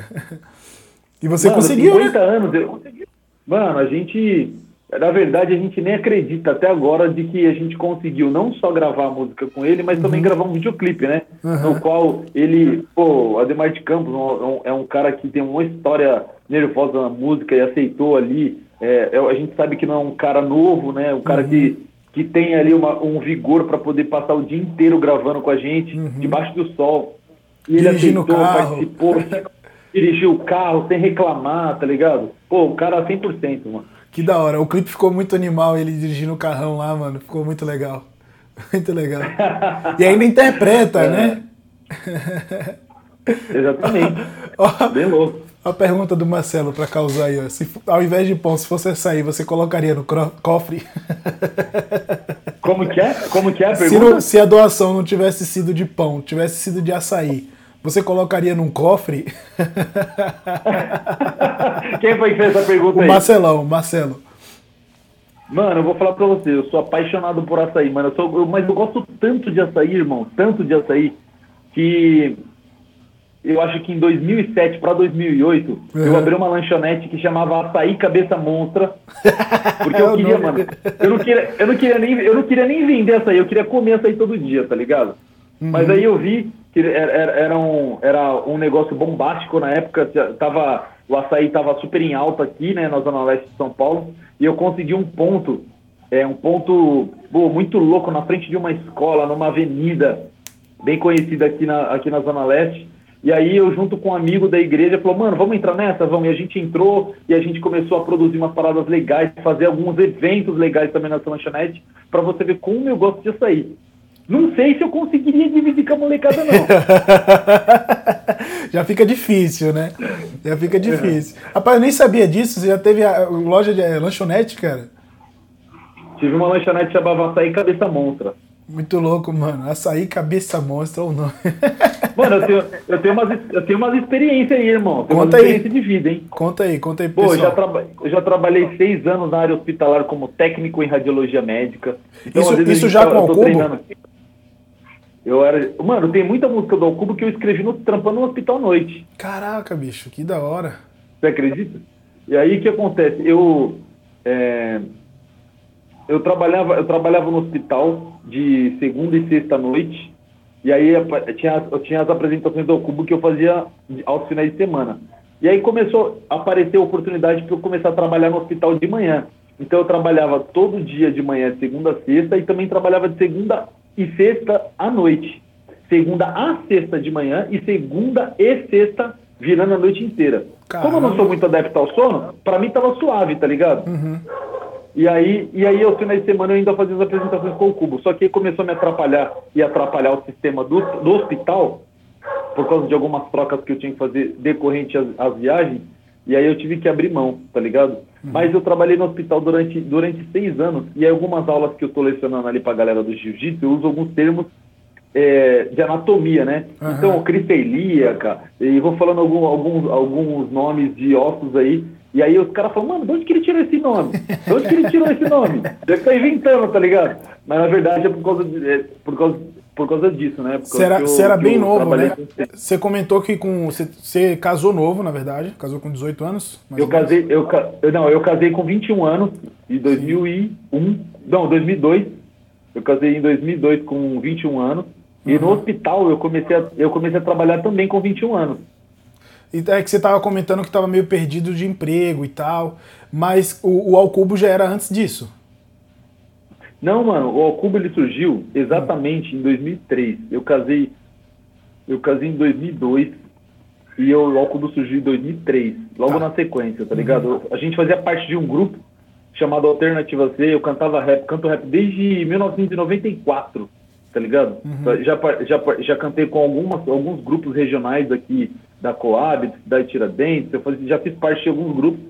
E você mano, conseguiu, 50 né? anos, eu... Mano, a gente na verdade, a gente nem acredita até agora de que a gente conseguiu não só gravar a música com ele, mas uhum. também gravar um videoclipe, né? Uhum. No qual ele, pô, Ademar de Campos é um cara que tem uma história nervosa na música e aceitou ali. É, é a gente sabe que não é um cara novo, né? Um cara uhum. que, que tem ali uma, um vigor para poder passar o dia inteiro gravando com a gente, uhum. debaixo do sol. E ele Dirigindo aceitou, participou, dirigiu o carro sem reclamar, tá ligado? Pô, o cara 100%, mano. Que da hora. O clipe ficou muito animal, ele dirigindo o carrão lá, mano. Ficou muito legal. Muito legal. E ainda interpreta, é. né? Exatamente. ó, Bem louco. A pergunta do Marcelo para causar aí, ó. Se, ao invés de pão, se fosse açaí, você colocaria no cofre? Como que é? Como que é a pergunta? Se, não, se a doação não tivesse sido de pão, tivesse sido de açaí, você colocaria num cofre? Quem foi que fez essa pergunta o aí? Marcelão, Marcelo. Mano, eu vou falar pra você, eu sou apaixonado por açaí, mano. Eu sou, eu, mas eu gosto tanto de açaí, irmão, tanto de açaí, que eu acho que em 2007 para 2008 uhum. eu abri uma lanchonete que chamava Açaí Cabeça Monstra. Porque eu queria, mano. Eu não queria, eu não queria nem, eu não queria nem vender açaí, eu queria comer açaí todo dia, tá ligado? Uhum. Mas aí eu vi que era, era, um, era um negócio bombástico na época, tava, o açaí estava super em alta aqui, né, na Zona Leste de São Paulo, e eu consegui um ponto, é, um ponto pô, muito louco na frente de uma escola, numa avenida bem conhecida aqui na, aqui na Zona Leste, e aí eu junto com um amigo da igreja falou, mano, vamos entrar nessa? Vamos. E a gente entrou e a gente começou a produzir umas paradas legais, fazer alguns eventos legais também nessa lanchonete, para você ver como eu gosto de açaí. Não sei se eu conseguiria dividir com a molecada, não. já fica difícil, né? Já fica difícil. É. Rapaz, eu nem sabia disso. Você já teve a loja de lanchonete, cara? Tive uma lanchonete chamava Açaí Cabeça Monstra. Muito louco, mano. Açaí Cabeça Monstra ou não? Mano, eu tenho, eu tenho, umas, eu tenho umas experiências aí, irmão. Tenho conta aí. de vida, hein? Conta aí, conta aí, Pô, pessoal. eu já, traba, eu já trabalhei seis anos na área hospitalar como técnico em radiologia médica. Então, isso isso já com o cubo? Eu era. Mano, tem muita música do Alcubo que eu escrevi no, trampando no hospital à noite. Caraca, bicho, que da hora. Você acredita? E aí o que acontece? Eu. É, eu trabalhava, eu trabalhava no hospital de segunda e sexta noite. E aí eu tinha, tinha as apresentações do Alcubo que eu fazia aos finais de semana. E aí começou a aparecer a oportunidade para eu começar a trabalhar no hospital de manhã. Então eu trabalhava todo dia de manhã, segunda a sexta, e também trabalhava de segunda e sexta à noite. Segunda a sexta de manhã e segunda e sexta virando a noite inteira. Caramba. Como eu não sou muito adepto ao sono, para mim tava suave, tá ligado? Uhum. E aí, e aí, aos finais de semana, eu ainda fazia as apresentações com o Cubo. Só que começou a me atrapalhar e atrapalhar o sistema do, do hospital, por causa de algumas trocas que eu tinha que fazer decorrente às, às viagens. E aí eu tive que abrir mão, tá ligado? Uhum. Mas eu trabalhei no hospital durante, durante seis anos e algumas aulas que eu estou lecionando ali para a galera do jiu-jitsu, eu uso alguns termos é, de anatomia, né? Uhum. Então, crista ilíaca, e vou falando algum, alguns, alguns nomes de ossos aí, e aí os caras falam, mano, de onde que ele tirou esse nome? De onde que ele tirou esse nome? Deve estar inventando, tá ligado? Mas na verdade é por causa, de, é, por causa por causa disso, né? Você era, você era bem novo, né? Você comentou que com você, você, casou novo, na verdade, casou com 18 anos? Eu casei, eu, eu, não, eu casei com 21 anos em 2001, Sim. não, 2002. Eu casei em 2002 com 21 anos e no hospital eu comecei a, eu comecei a trabalhar também com 21 anos. É que você estava comentando que estava meio perdido de emprego e tal, mas o, o Alcubo já era antes disso. Não, mano, o Alcubo ele surgiu exatamente em 2003. Eu casei, eu casei em 2002 E eu, o Alcubo surgiu em 2003, logo Tá. na sequência, tá ligado? A gente fazia parte de um grupo chamado Alternativa C, eu cantava rap, canto rap desde 1994, tá ligado? Já, par- já, par- já cantei com algumas, alguns grupos regionais aqui da Coab, da Tiradentes, eu fazia, já fiz parte de alguns grupos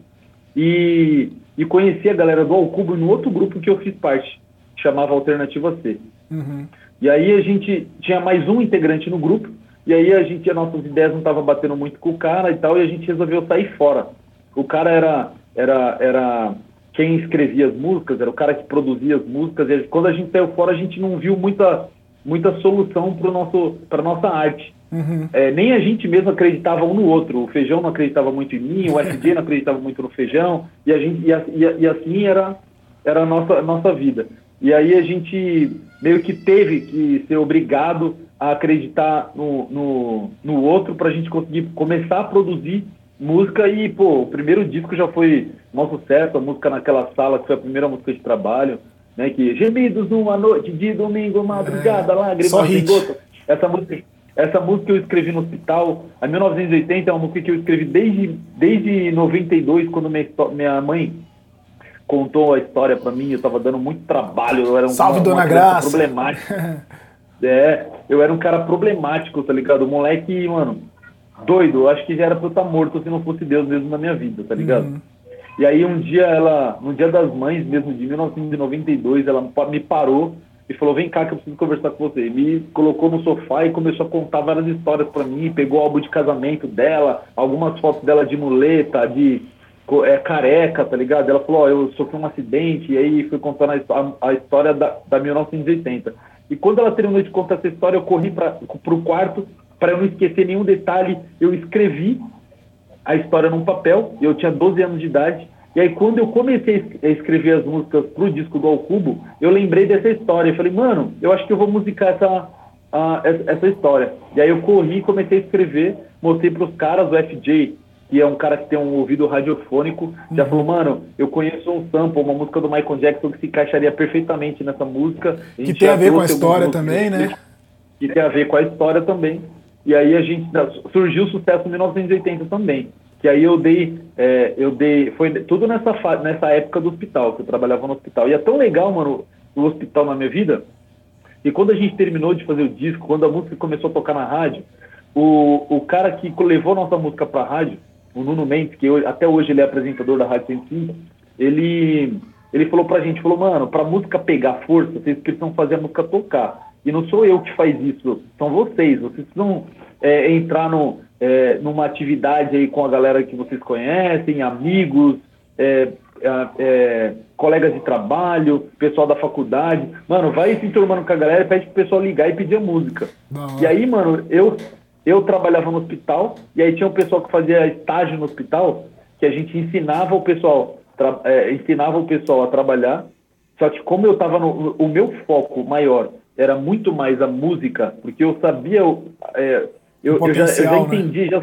e, e conheci a galera do Alcubo no outro grupo que eu fiz parte, chamava Alternativa C. Uhum. E aí a gente tinha mais um integrante no grupo, e aí a gente, as nossas ideias não estavam batendo muito com o cara e tal, e a gente resolveu sair fora. O cara era, era, era quem escrevia as músicas, era o cara que produzia as músicas, e quando a gente saiu fora, a gente não viu muita, muita solução para nossa arte. Uhum. É, nem a gente mesmo acreditava um no outro. O Feijão não acreditava muito em mim, o FG não acreditava muito no Feijão, e, a gente, e, a- e a- e assim era, era a nossa, a nossa vida. E aí a gente meio que teve que ser obrigado a acreditar no, no, no outro para a gente conseguir começar a produzir música e, pô, o primeiro disco já foi um sucesso, a música naquela sala, que foi a primeira música de trabalho, né, que gemidos numa noite de domingo, madrugada, lágrimas só em hit. gota. Essa música, essa música eu escrevi no hospital, a 1980 é uma música que eu escrevi desde, desde 92, quando minha, minha mãe contou a história pra mim, eu tava dando muito trabalho, eu era um, Salve, uma, Dona uma Graça. problemática. É, eu era um cara problemático, tá ligado? O moleque, mano, doido, eu acho que já era pra eu estar morto se não fosse Deus mesmo na minha vida, tá ligado? Uhum. E aí um dia ela, no dia das mães mesmo, de 1992, ela me parou e falou, vem cá que eu preciso conversar com você. E me colocou no sofá e começou a contar várias histórias pra mim, pegou o álbum de casamento dela, algumas fotos dela de muleta, de é, careca, tá ligado? Ela falou, ó, eu sofri um acidente, e aí fui contando a, a história da, da 1980. E quando ela terminou de contar essa história, eu corri para pro quarto, para eu não esquecer nenhum detalhe, eu escrevi a história num papel, eu tinha 12 anos de idade, e aí quando eu comecei a es- a escrever as músicas pro disco do Alcubo, eu lembrei dessa história, eu falei, mano, eu acho que eu vou musicar essa, a- essa, essa história. E aí eu corri comecei a escrever, mostrei pros caras, o FJ, que é um cara que tem um ouvido radiofônico, já falou, mano, eu conheço um sample, uma música do Michael Jackson que se encaixaria perfeitamente nessa música. Que tem a ver com a história também, né? que tem a ver com a história também. E aí a gente surgiu o sucesso em 1980 também. Que aí eu dei, é, eu dei, foi tudo nessa nessa época do hospital, que eu trabalhava no hospital. E é tão legal, mano, o hospital na minha vida. E quando a gente terminou de fazer o disco, quando a música começou a tocar na rádio, o, o cara que levou nossa música pra rádio, o Nuno Mendes, que hoje- até hoje ele é apresentador da Rádio 105, ele, ele falou pra gente, falou, mano, pra música pegar força, vocês precisam fazer a música tocar. E não sou eu que faz isso, são vocês. Vocês precisam é, entrar no, é, numa atividade aí com a galera que vocês conhecem, amigos, é, é, colegas de trabalho, pessoal da faculdade. Mano, vai se enturmando com a galera, pede pro pessoal ligar e pedir a música. Hora. E aí, mano, eu, eu trabalhava no hospital, e aí tinha um pessoal que fazia estágio no hospital, que a gente ensinava o pessoal, é, ensinava o pessoal a trabalhar. Só que como eu tava no. O meu foco maior era muito mais a música, porque eu sabia. é, eu, eu já, eu já né? entendi, já,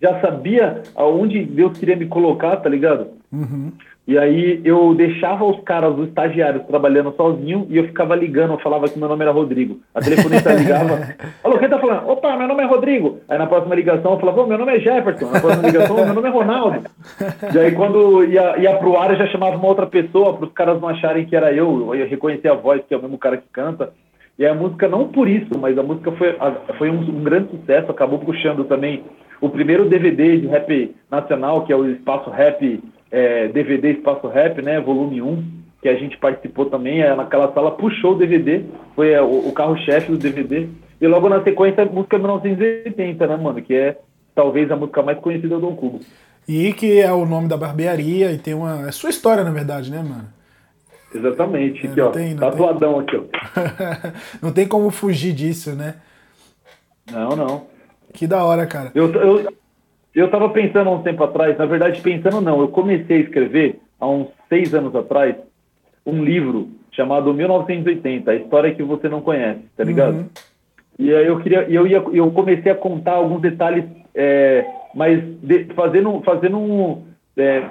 já sabia aonde Deus queria me colocar, tá ligado? Uhum. E aí eu deixava os caras, os estagiários, trabalhando sozinho e eu ficava ligando, eu falava que meu nome era Rodrigo. A telefonista ligava, alô, quem tá falando? Opa, meu nome é Rodrigo. Aí na próxima ligação eu falava, meu nome é Jefferson. Na próxima ligação, meu nome é Ronaldo. E aí quando ia, ia pro ar eu já chamava uma outra pessoa, para os caras não acharem que era eu, eu ia reconhecer a voz, que é o mesmo cara que canta. E a música, não por isso, mas a música foi, foi um, um grande sucesso, acabou puxando também o primeiro DVD de rap nacional, que é o Espaço Rap, é, DVD Espaço Rap, né, volume 1, que a gente participou também, é, naquela sala puxou o DVD, foi é, o, o carro-chefe do DVD, e logo na sequência a música 1980, né, mano, que é talvez a música mais conhecida do Cubo. E que é o nome da barbearia e tem uma. É sua história, na verdade, né, mano? Exatamente, É, aqui não ó, tem- tatuadão aqui ó. não tem como fugir disso, né? Não, não. Que da hora, cara. Eu, eu, eu tava pensando há um tempo atrás, na verdade pensando não, eu comecei a escrever há uns seis anos atrás um livro chamado 1980, a história que você não conhece, tá ligado? Uhum. E aí eu queria, eu ia, eu comecei a contar alguns detalhes, é, mas de- fazendo, fazendo um é,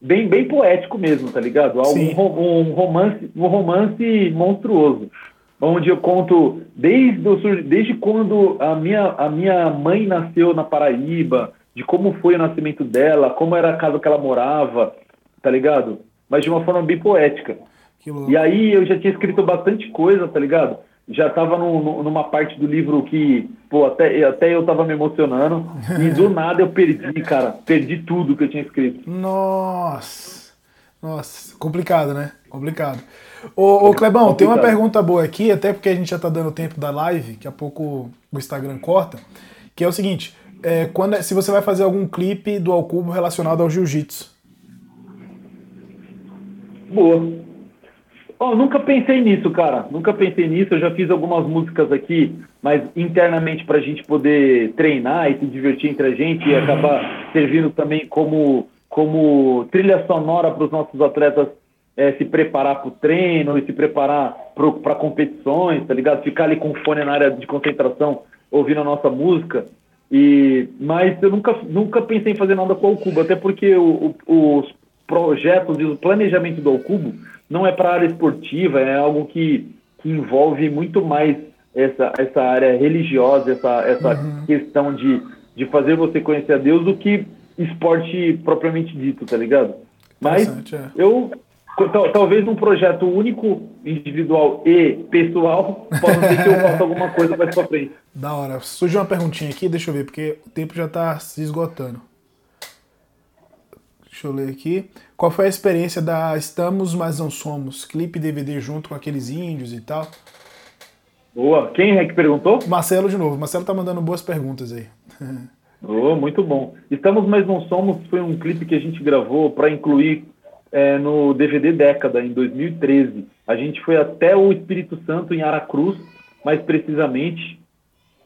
bem, bem poético mesmo, tá ligado? Um, ro- romance, um romance monstruoso, onde eu conto desde, desde quando a minha, a minha mãe nasceu na Paraíba, de como foi o nascimento dela, como era a casa que ela morava, tá ligado? Mas de uma forma bem poética. E aí eu já tinha escrito bastante coisa, tá ligado? Já tava no, no, numa parte do livro que, pô, até, até eu tava me emocionando. e do nada eu perdi, cara. Perdi tudo que eu tinha escrito. Nossa. Nossa, complicado, né? Complicado. Ô, ô Clebão, tem uma pergunta boa aqui, até porque a gente já tá dando tempo da live, daqui a pouco o Instagram corta, que é o seguinte, é, quando, é, se você vai fazer algum clipe do Alcubo relacionado ao jiu-jitsu. Boa. Oh, nunca pensei nisso, cara. Nunca pensei nisso. Eu já fiz algumas músicas aqui, mas internamente para a gente poder treinar e se divertir entre a gente e acabar servindo também como, como trilha sonora para os nossos atletas é, se preparar para o treino e se preparar para competições, tá ligado? Ficar ali com fone na área de concentração ouvindo a nossa música. E, mas eu nunca, nunca pensei em fazer nada com o Cubo, até porque o, o, os projetos e o planejamento do Cubo não é para a área esportiva, é algo que, que envolve muito mais essa, essa área religiosa, essa, essa uhum. questão de, de fazer você conhecer a Deus do que esporte propriamente dito, tá ligado? Mas é. eu talvez um projeto único, individual e pessoal, possa ser que eu faça alguma coisa mais pra frente. Da hora. Surgiu uma perguntinha aqui, deixa eu ver, porque o tempo já tá se esgotando. Deixa eu ler aqui. Qual foi a experiência da Estamos Mas Não Somos? Clipe DVD junto com aqueles índios e tal. Boa. Quem é que perguntou? Marcelo de novo. Marcelo tá mandando boas perguntas aí. Oh, muito bom. Estamos Mas Não Somos foi um clipe que a gente gravou para incluir é, no DVD Década, em 2013. A gente foi até o Espírito Santo, em Aracruz, mais precisamente.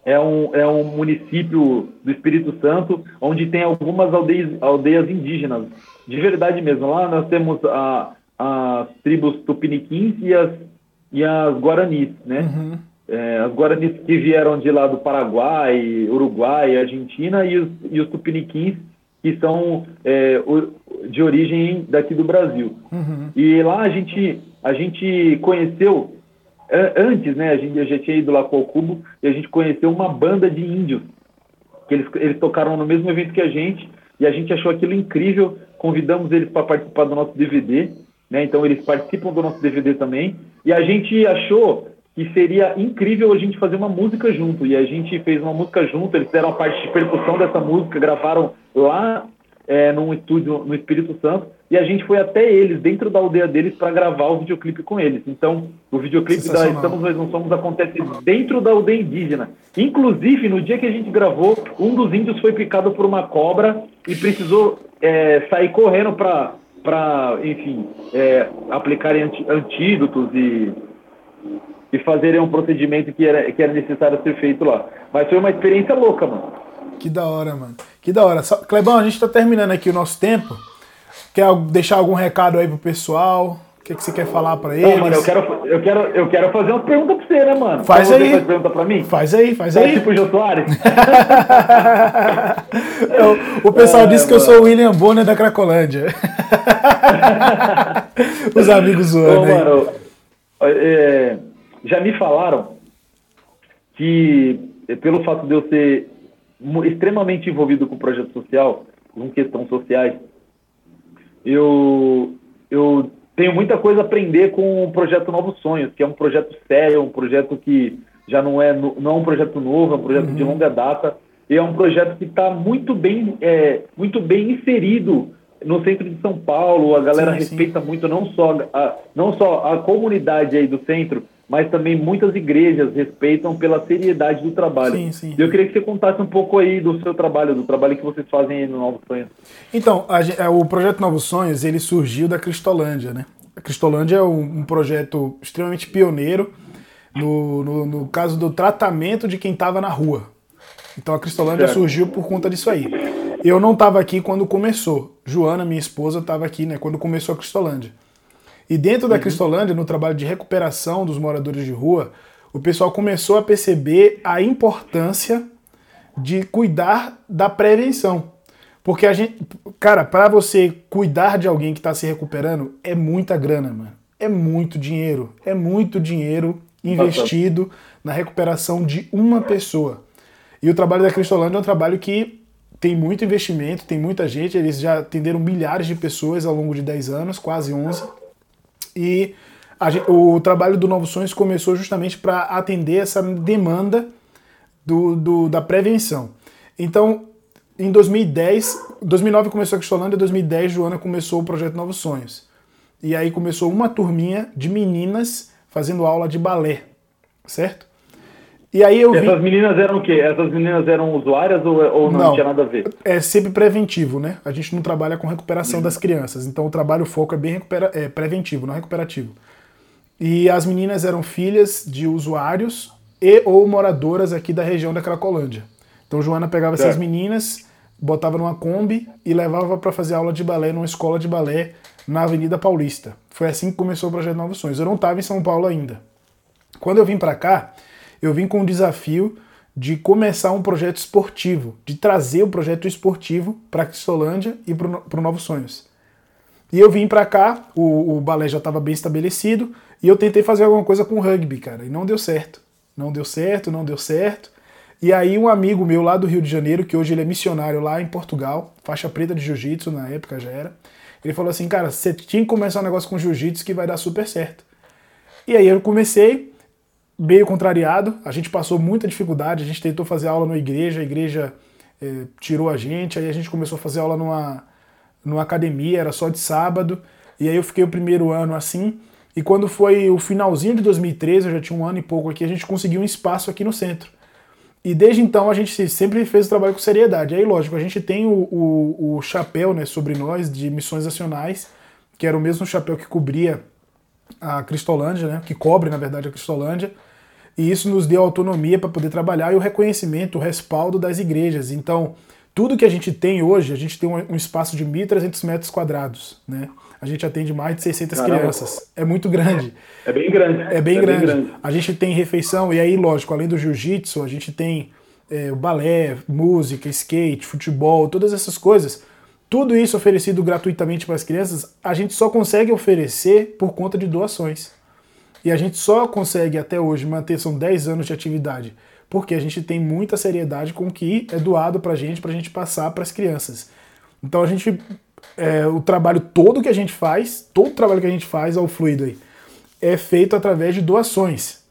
É um, é um município do Espírito Santo, onde tem algumas aldeias, aldeias indígenas, de verdade mesmo. Lá nós temos a, as tribos tupiniquins e as, e as guaranis, né? Uhum. É, as guaranis que vieram de lá do Paraguai, Uruguai, Argentina, e os, e os tupiniquins que são é, de origem daqui do Brasil. Uhum. E lá a gente, a gente conheceu, antes, né, a gente eu já tinha ido lá com o Cubo, e a gente conheceu uma banda de índios, que eles, eles tocaram no mesmo evento que a gente, e a gente achou aquilo incrível, convidamos eles para participar do nosso DVD, né, então eles participam do nosso DVD também, e a gente achou que seria incrível a gente fazer uma música junto. E a gente fez uma música junto, eles fizeram a parte de percussão dessa música, gravaram lá é, num estúdio no Espírito Santo, e a gente foi até eles, dentro da aldeia deles, para gravar o videoclipe com eles. Então, o videoclipe da Estamos Nós Não Somos acontece dentro da aldeia indígena. Inclusive, no dia que a gente gravou, um dos índios foi picado por uma cobra e precisou é, sair correndo para, enfim, é, aplicarem antídotos e e fazerem um procedimento que era, que era necessário ser feito lá. Mas foi uma experiência louca, mano. Que da hora, mano. Que da hora. Só, Clebão, a gente tá terminando aqui o nosso tempo. Quer deixar algum recado aí pro pessoal? O que, que você quer falar pra eles? Não, mano, eu quero, eu, quero, eu quero fazer uma pergunta pra você, né, mano? Faz aí. Faz pergunta pra mim? Faz aí, faz aí. É tipo o Jô Soares? o, o pessoal é, disse que eu sou o William Bonner da Cracolândia. Os amigos zoando. Ô, mano, é, já me falaram que, pelo fato de eu ser extremamente envolvido com o projeto social, com questões sociais, eu, eu tenho muita coisa a aprender com o projeto Novos Sonhos, que é um projeto sério, um projeto que já não é, não é um projeto novo, é um projeto uhum. de longa data, e é um projeto que está muito bem, é, muito bem inserido no centro de São Paulo, a galera sim, respeita sim. muito não só a, não só a comunidade aí do centro, mas também muitas igrejas respeitam pela seriedade do trabalho. Sim, sim. Eu queria que você contasse um pouco aí do seu trabalho, do trabalho que vocês fazem aí no Novos Sonhos. Então, a, é, o projeto Novos Sonhos, ele surgiu da Cristolândia, né? A Cristolândia é um, um projeto extremamente pioneiro no, no, no, caso do tratamento de quem estava na rua. Então a Cristolândia certo. surgiu por conta disso aí. Eu não estava aqui quando começou. Joana, minha esposa, estava aqui, né? Quando começou a Cristolândia. E dentro da uhum. Cristolândia, no trabalho de recuperação dos moradores de rua, o pessoal começou a perceber a importância de cuidar da prevenção. Porque a gente, cara, para você cuidar de alguém que está se recuperando, é muita grana, mano. É muito dinheiro. É muito dinheiro investido na recuperação de uma pessoa. E o trabalho da Cristolândia é um trabalho que tem muito investimento, tem muita gente, eles já atenderam milhares de pessoas ao longo de 10 anos, quase 11. E gente, o trabalho do Novos Sonhos começou justamente para atender essa demanda do, do, da prevenção. Então, em 2010, 2009 começou a Cristolândia, em 2010 Joana começou o projeto Novos Sonhos. E aí começou uma turminha de meninas fazendo aula de balé, certo? E aí eu Essas vi... meninas eram o quê? Essas meninas eram usuárias ou, ou não, não, tinha nada a ver? É sempre preventivo, né? A gente não trabalha com recuperação uhum. das crianças, então o trabalho o foco é bem recupera... é preventivo, não recuperativo. E as meninas eram filhas de usuários e ou moradoras aqui da região da Cracolândia. Então Joana pegava certo. essas meninas, botava numa Kombi e levava para fazer aula de balé numa escola de balé na Avenida Paulista. Foi assim que começou o projeto Novos Sonhos. Eu não estava em São Paulo ainda. Quando eu vim para cá, eu vim com o desafio de começar um projeto esportivo, de trazer o projeto esportivo para Cristolândia e para o Novos Sonhos. E eu vim para cá, o, o balé já estava bem estabelecido, e eu tentei fazer alguma coisa com rugby, cara, e não deu certo. Não deu certo, não deu certo. E aí um amigo meu lá do Rio de Janeiro, que hoje ele é missionário lá em Portugal, faixa preta de jiu-jitsu na época já era, ele falou assim, cara, você tinha que começar um negócio com jiu-jitsu que vai dar super certo. E aí eu comecei, meio contrariado, a gente passou muita dificuldade, a gente tentou fazer aula na igreja, a igreja é, tirou a gente, aí a gente começou a fazer aula numa, numa academia, era só de sábado, e aí eu fiquei o primeiro ano assim, e quando foi o finalzinho de 2013, eu já tinha um ano e pouco aqui, a gente conseguiu um espaço aqui no centro. E desde então a gente sempre fez o trabalho com seriedade. Aí, lógico, a gente tem o, o, o chapéu né, sobre nós de missões nacionais, que era o mesmo chapéu que cobria a Cristolândia, né, que cobre, na verdade, a Cristolândia. E isso nos deu autonomia para poder trabalhar e o reconhecimento, o respaldo das igrejas. Então, tudo que a gente tem hoje, a gente tem um, espaço de 1.300 metros quadrados, né? A gente atende mais de 600 Caramba. crianças. É muito grande. É bem grande. É bem, é grande. bem grande. A gente tem refeição, e aí, lógico, além do jiu-jitsu, a gente tem é, balé, música, skate, futebol, todas essas coisas. Tudo isso oferecido gratuitamente para as crianças, a gente só consegue oferecer por conta de doações. E a gente só consegue até hoje manter, são 10 anos de atividade, porque a gente tem muita seriedade com o que é doado para a gente, para a gente passar para as crianças. Então a gente é, o trabalho todo que a gente faz, todo o trabalho que a gente faz ao fluido aí, é feito através de doações.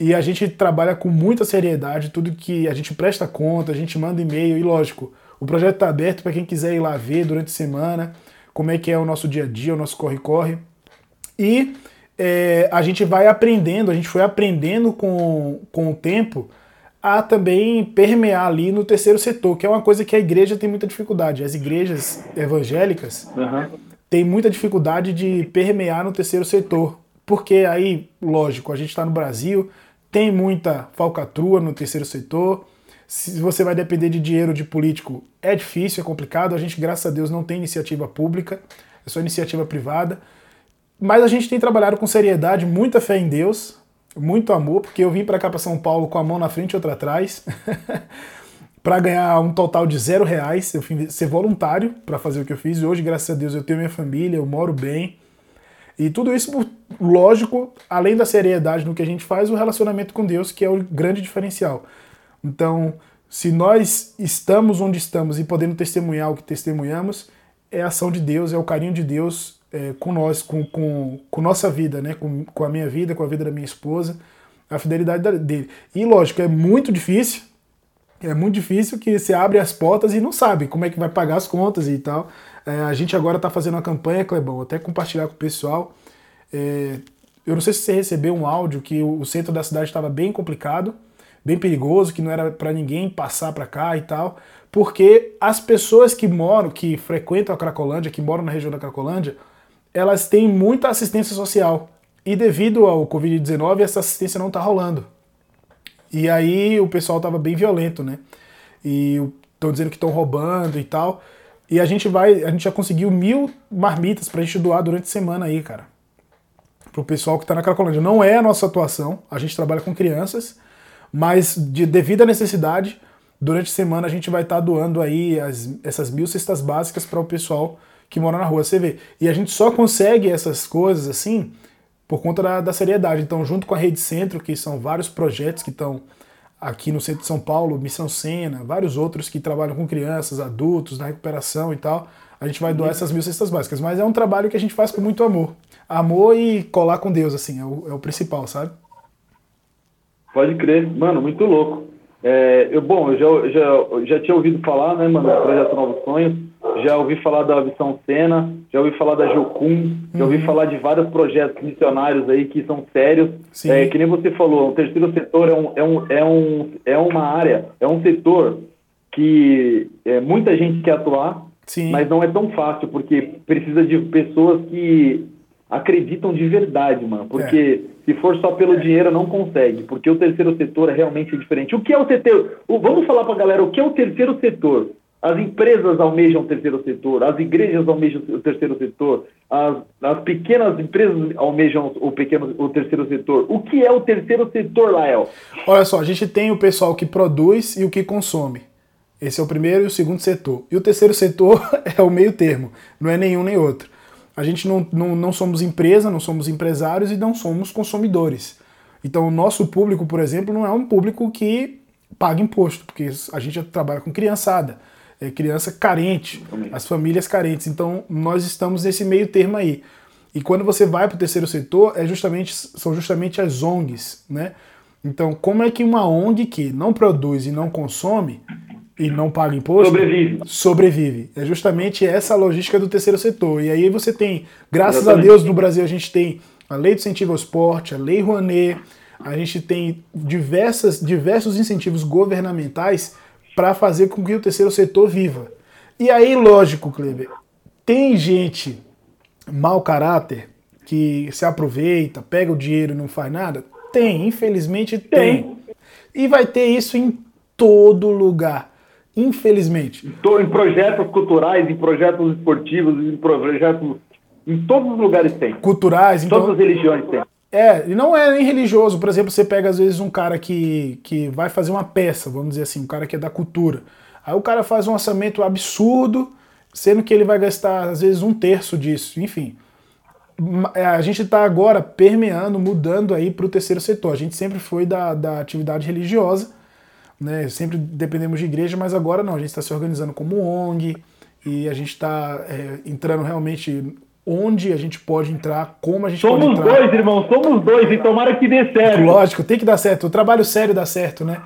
E a gente trabalha com muita seriedade, tudo que a gente presta conta, a gente manda e-mail, e lógico, o projeto está aberto para quem quiser ir lá ver durante a semana como é que é o nosso dia a dia, o nosso corre-corre. E é, a gente vai aprendendo, a gente foi aprendendo com, com o tempo a também permear ali no terceiro setor, que é uma coisa que a igreja tem muita dificuldade. As igrejas evangélicas uhum. têm muita dificuldade de permear no terceiro setor. Porque aí, lógico, a gente está no Brasil, tem muita falcatrua no terceiro setor. Se você vai depender de dinheiro de político, é difícil, é complicado. A gente, graças a Deus, não tem iniciativa pública, é só iniciativa privada. Mas a gente tem trabalhado com seriedade, muita fé em Deus, muito amor, porque eu vim para cá para São Paulo com a mão na frente e outra atrás, para ganhar um total de zero reais. Eu fui ser voluntário para fazer o que eu fiz. E hoje, graças a Deus, eu tenho minha família, eu moro bem. E tudo isso, lógico, além da seriedade no que a gente faz, o relacionamento com Deus, que é o grande diferencial. Então, se nós estamos onde estamos e podemos testemunhar o que testemunhamos, é ação de Deus, é o carinho de Deus é, com nós, com, com, com nossa vida, né? Com, com a minha vida, com a vida da minha esposa, a fidelidade dele. E lógico, é muito difícil, é muito difícil que você abre as portas e não sabe como é que vai pagar as contas e tal. É, a gente agora está fazendo uma campanha, Clebão, até compartilhar com o pessoal. É, eu não sei se você recebeu um áudio que o, o centro da cidade estava bem complicado, bem perigoso, que não era para ninguém passar para cá e tal, porque as pessoas que moram, que frequentam a Cracolândia, que moram na região da Cracolândia, elas têm muita assistência social. E devido ao Covid-19, essa assistência não está rolando. E aí o pessoal estava bem violento, né? E estão dizendo que estão roubando e tal. E a gente vai, a gente já conseguiu mil marmitas pra gente doar durante a semana aí, cara. Pro pessoal que tá na Cracolândia. Não é a nossa atuação, a gente trabalha com crianças, mas de, devido à necessidade, durante a semana a gente vai estar tá doando aí as, essas mil cestas básicas para o pessoal que mora na rua. Você vê. E a gente só consegue essas coisas assim por conta da, da seriedade. Então, junto com a Rede Centro, que são vários projetos que estão aqui no centro de São Paulo, Missão Sena, vários outros que trabalham com crianças, adultos, na recuperação e tal. A gente vai doar essas mil cestas básicas. Mas é um trabalho que a gente faz com muito amor. Amor e colar com Deus, assim, é o, é o principal, sabe? Pode crer. Mano, muito louco. É, eu, bom, eu já, já, já tinha ouvido falar, né, mano, do Projeto Novos Sonhos, já ouvi falar da Missão Sena, já ouvi falar da Jocum, já ouvi uhum. falar de vários projetos missionários aí que são sérios. É, que nem você falou, o terceiro setor é, um, é, um, é, um, é uma área, é um setor que é, muita gente quer atuar, Sim. mas não é tão fácil, porque precisa de pessoas que acreditam de verdade, mano. Porque é. se for só pelo dinheiro, não consegue. Porque o terceiro setor é realmente diferente. O que é o setor? Vamos falar pra galera o que é o terceiro setor. As empresas almejam o terceiro setor, as igrejas almejam o terceiro setor, as, as pequenas empresas almejam o, pequeno, o terceiro setor. O que é o terceiro setor, Lael? Olha só, a gente tem o pessoal que produz e o que consome. Esse é o primeiro e o segundo setor. E o terceiro setor é o meio termo, não é nenhum nem outro. A gente não, não, não somos empresa, não somos empresários e não somos consumidores. Então, o nosso público, por exemplo, não é um público que paga imposto, porque a gente trabalha com criançada, é criança carente, as famílias carentes. Então, nós estamos nesse meio termo aí. E quando você vai para o terceiro setor, é justamente, são justamente as ONGs, né? Então, como é que uma ONG que não produz e não consome e não paga imposto, sobrevive. sobrevive. É justamente essa a logística do terceiro setor. E aí você tem, graças Exatamente. a Deus, no Brasil a gente tem a lei de incentivo ao esporte, a lei Rouanet, a gente tem diversas, diversos incentivos governamentais para fazer com que o terceiro setor viva. E aí, lógico, Kleber, tem gente mau caráter que se aproveita, pega o dinheiro e não faz nada? Tem, infelizmente tem. tem. E vai ter isso em todo lugar. Infelizmente. Estou em projetos culturais, em projetos esportivos, em projetos. Em todos os lugares tem. Culturais, em então... Todas as religiões tem. É, e não é nem religioso. Por exemplo, você pega às vezes um cara que, que vai fazer uma peça, vamos dizer assim, um cara que é da cultura. Aí o cara faz um orçamento absurdo, sendo que ele vai gastar às vezes um terço disso. Enfim, é, a gente está agora permeando, mudando aí para o terceiro setor. A gente sempre foi da, da atividade religiosa né? Sempre dependemos de igreja, mas agora não, a gente está se organizando como ONG e a gente está é, entrando realmente onde a gente pode entrar, como a gente somos pode entrar. Somos dois, irmão, somos dois, e tomara que dê certo. Lógico, tem que dar certo. O trabalho sério dá certo, né?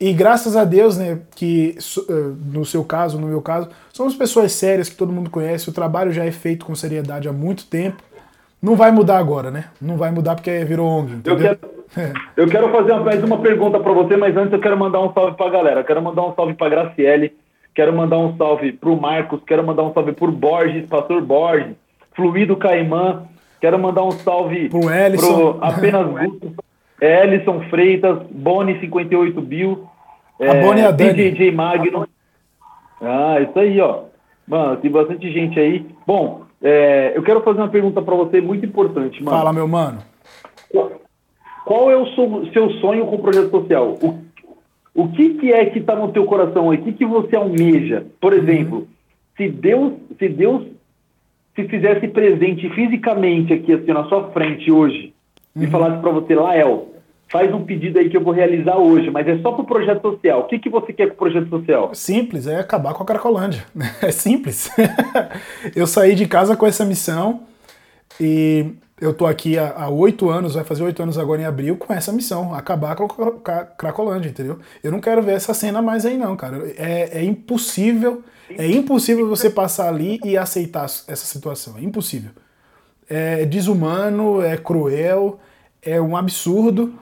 E graças a Deus, né, que é, no seu caso, no meu caso, somos pessoas sérias que todo mundo conhece, o trabalho já é feito com seriedade há muito tempo. Não vai mudar agora, né? Não vai mudar porque virou ONG, entendeu? Eu quero, eu quero fazer mais uma pergunta para você, mas antes eu quero mandar um salve para a galera. Eu quero mandar um salve para Graciele, quero mandar um salve para o Marcos, quero mandar um salve para Borges, Pastor Borges, Fluido Caimã, quero mandar um salve para o Ellison, apenas Gusto, Ellison Freitas, Boni 58 Bill, a é, Boni é a DJ Magno. Ah, isso aí, ó. Mano, tem bastante gente aí. Bom, é, eu quero fazer uma pergunta para você muito importante, mano. Fala, meu mano. Qual é o seu sonho com o projeto social? O, o que, que é que está no teu coração aí? O que, que você almeja? Por exemplo, uhum. se Deus, se Deus se fizesse presente fisicamente aqui assim na sua frente hoje uhum. e falasse para você, Lael, faz um pedido aí que eu vou realizar hoje, mas é só para o projeto social. O que, que você quer com o projeto social? Simples, é acabar com a Cracolândia. É simples. eu saí de casa com essa missão e eu tô aqui há oito anos, vai fazer oito anos agora em abril, com essa missão, acabar com a Cracolândia, entendeu? Eu não quero ver essa cena mais aí não, cara. É, é impossível, é impossível você passar ali e aceitar essa situação, é impossível. É desumano, é cruel, é um absurdo,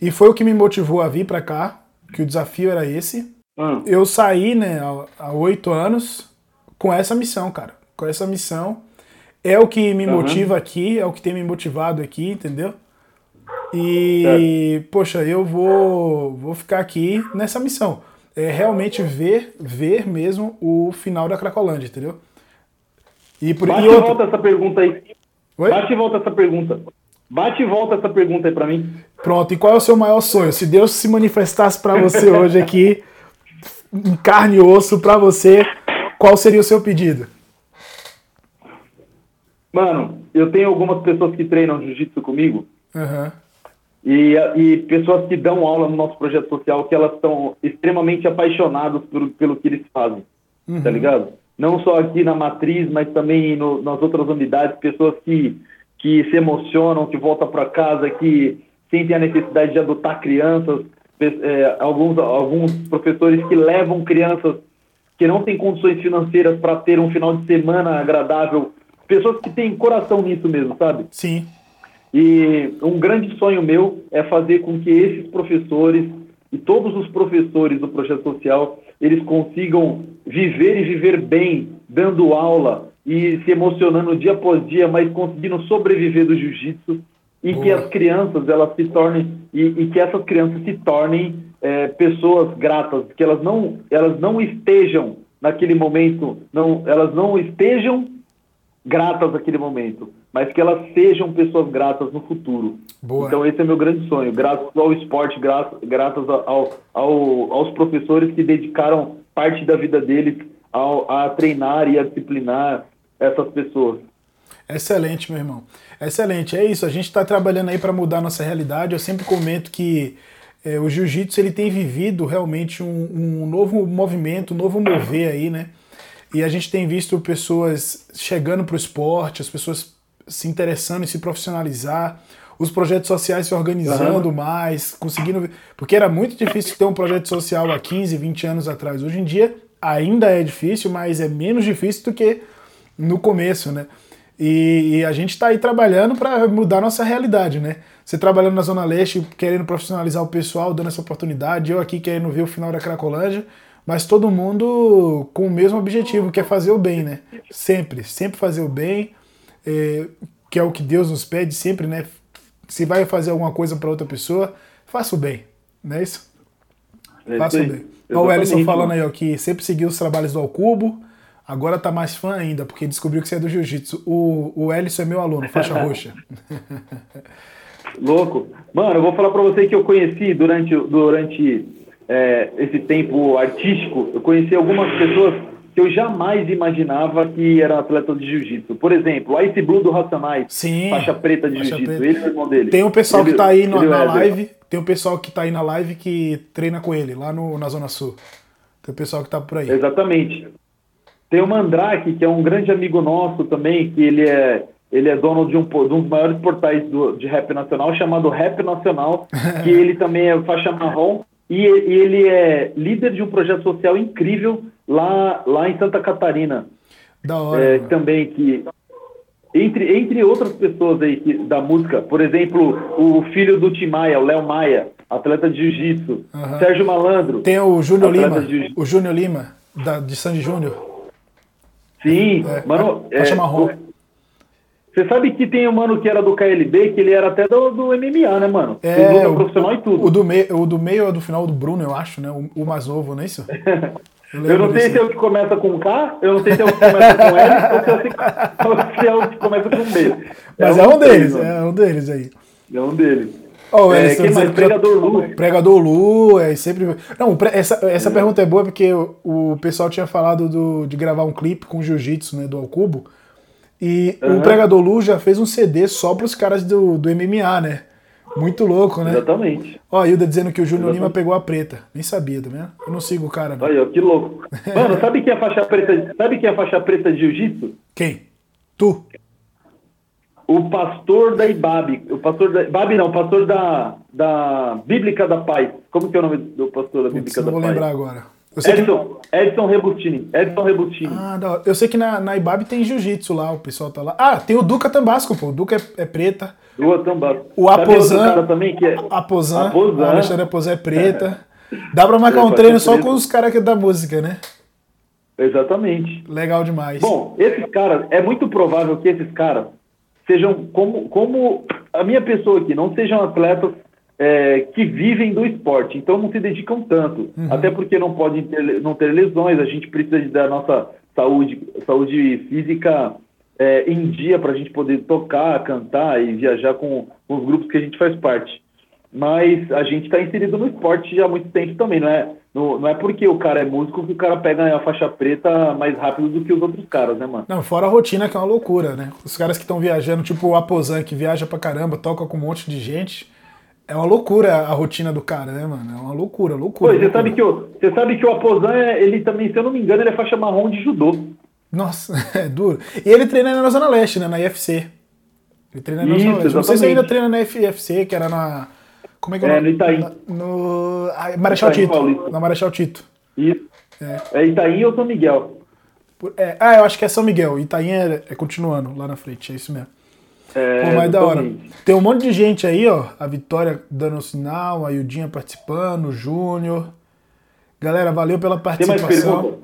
e foi o que me motivou a vir para cá, que o desafio era esse. Hum. Eu saí, né, há oito anos com essa missão, cara, com essa missão é o que me uhum. motiva aqui, é o que tem me motivado aqui, entendeu? E, poxa, eu vou, vou ficar aqui nessa missão. É realmente ver, ver mesmo o final da Cracolândia, entendeu? E por Bate e outra... volta essa pergunta aí. Oi? Bate e volta essa pergunta. Bate e volta essa pergunta aí para mim. Pronto, e qual é o seu maior sonho? Se Deus se manifestasse para você hoje aqui, em carne e osso, para você, qual seria o seu pedido? Mano, eu tenho algumas pessoas que treinam jiu-jitsu comigo. Uhum. E, e pessoas que dão aula no nosso projeto social que elas estão extremamente apaixonadas por, pelo que eles fazem, tá uhum. tá ligado? Não só aqui na matriz, mas também no, nas outras unidades, pessoas que, que se emocionam, que voltam para casa, que sentem a necessidade de adotar crianças, é, alguns, alguns professores que levam crianças que não têm condições financeiras para ter um final de semana agradável, pessoas que têm coração nisso mesmo, sabe? Sim. E um grande sonho meu é fazer com que esses professores e todos os professores do projeto social eles consigam viver e viver bem, dando aula e se emocionando dia após dia, mas conseguindo sobreviver do jiu-jitsu e Boa. que as crianças elas se tornem e, e que essas crianças se tornem é, pessoas gratas, que elas não elas não estejam naquele momento, não elas não estejam gratas naquele momento, mas que elas sejam pessoas gratas no futuro. Boa. Então esse é meu grande sonho, graças ao esporte, graças, graças ao, ao, aos professores que dedicaram parte da vida deles ao, a treinar e a disciplinar essas pessoas. Excelente, meu irmão. Excelente. É isso. A gente está trabalhando aí para mudar nossa realidade. Eu sempre comento que é, o jiu-jitsu ele tem vivido realmente um, um novo movimento, um novo mover aí, né? E a gente tem visto pessoas chegando para o esporte, as pessoas se interessando em se profissionalizar, os projetos sociais se organizando uhum. mais, conseguindo. Porque era muito difícil ter um projeto social há 15, 20 anos atrás. Hoje em dia ainda é difícil, mas é menos difícil do que no começo, né? E, e a gente está aí trabalhando para mudar nossa realidade, né? Você trabalhando na Zona Leste, querendo profissionalizar o pessoal, dando essa oportunidade, eu aqui querendo ver o final da Cracolândia mas todo mundo com o mesmo objetivo, que é fazer o bem, né? Sempre, sempre fazer o bem, é, que é o que Deus nos pede sempre, né? Se vai fazer alguma coisa para outra pessoa, faça o bem, não é isso? É faça o bem. Olha o Ellison falando aí, ó, que sempre seguiu os trabalhos do Alcubo, agora tá mais fã ainda, porque descobriu que você é do jiu-jitsu. O, o Ellison é meu aluno, faixa roxa. Louco. Mano, eu vou falar para você que eu conheci durante, durante é, esse tempo artístico, eu conheci algumas pessoas que eu jamais imaginava que eram atletas de jiu-jitsu. Por exemplo, o Ice Blue do Racionais, Sim, faixa preta de jiu-jitsu, ele é o irmão dele. Tem um pessoal ele, que tá aí na, na é live, tem um pessoal que tá aí na live que treina com ele, lá no, na Zona Sul. Tem um pessoal que tá por aí. Exatamente. Tem o Mandrake, que é um grande amigo nosso também, que ele é ele é dono de um, de um dos maiores portais do, de rap nacional, chamado Rap Nacional, que ele também é faixa marrom, e, e ele é líder de um projeto social incrível lá, lá em Santa Catarina. Da hora. É, também que entre, entre outras pessoas aí que, da música, por exemplo, o filho do Tim Maia, o Léo Maia, atleta de jiu-jitsu, uhum. Sérgio Malandro. Tem o Júnior Lima, o Júnior Lima, da, de Sandy Júnior. Sim, é, mano. É, marrom. Você sabe que tem um mano que era do KLB, que ele era até do, do MMA, né, mano? É, o, profissional e tudo. O do, meio, o do meio é do final do Bruno, eu acho, né? O, o mais novo, não é isso? Eu, eu não sei se é o que começa com K, eu não sei se é o que começa com L, ou se é o que começa com B. Mas é, é um, deles, é um deles aí. É um deles. Oh, é, quem mais? Pregador Lu. Pregador Lu, é sempre. Não, essa, essa é. pergunta é boa porque o, o pessoal tinha falado do, de gravar um clipe com jiu-jitsu, né, do Alcubo. E uhum. o Pregador Lu já fez um CD só para os caras do, do MMA, né? Muito louco, né? Exatamente. Ó, a Hilda dizendo que o Júnior Lima pegou a preta. Nem sabia, tá vendo? Eu não sigo o cara, não. Olha, que louco. Mano, sabe quem é a faixa preta? Sabe quem é a faixa preta de jiu-jitsu? Quem? Tu. O pastor da IBAB. O pastor da. IBAB não, o pastor da, da Bíblica da Paz. Como que é o nome do pastor da Bíblica Putz, da Paz? Não vou lembrar agora. Edson, que... Edson Rebutini. Edson Rebutini. Ah, não. eu sei que na, na Ibab tem jiu-jitsu lá, o pessoal tá lá. Ah, tem o Duca Tambasco, pô. O Duca é, é preta. Tambasco. O Aposan. também que é. Aposan. Aposan. A Alexandre Aposan é preta. Dá pra marcar um treino só com os caras que é da música, né? Exatamente. Legal demais. Bom, esses caras, é muito provável que esses caras sejam como, como a minha pessoa aqui, não sejam atletas é, que vivem do esporte, então não se dedicam tanto, uhum. até porque não podem ter, não ter lesões, a gente precisa da nossa saúde, saúde física é, em dia para a gente poder tocar, cantar e viajar com, com, os grupos que a gente faz parte. Mas a gente está inserido no esporte já há muito tempo também, não é? Não, não é porque o cara é músico que o cara pega a faixa preta mais rápido do que os outros caras, né, mano? Não, fora a rotina que é uma loucura, né? Os caras que estão viajando, tipo o Aposan, que viaja pra caramba, toca com um monte de gente É uma loucura a rotina do cara, né, mano? É uma loucura, loucura. Você loucura. sabe que o, você sabe que o Aposan, é- ele também, se eu não me engano, ele é faixa marrom de judô. Nossa, é duro. E ele treina na Zona Leste, né? Na IFC. Ele treina na Isso, Zona Leste. Não sei se ainda treina na IFC, que era na. Como é que é É, no Itaim. Na- No. ah, Marechal Itaim Tito. Paulista. Na Marechal Tito. Isso. É, Itaim ou São Miguel. É, ah, eu acho que é São Miguel. Itaim é, é continuando lá na frente, é isso mesmo. É, Pô, mas da hora. Tem um monte de gente aí, ó. A Vitória dando sinal, a Yudinha participando, o Júnior. Galera, valeu pela participação.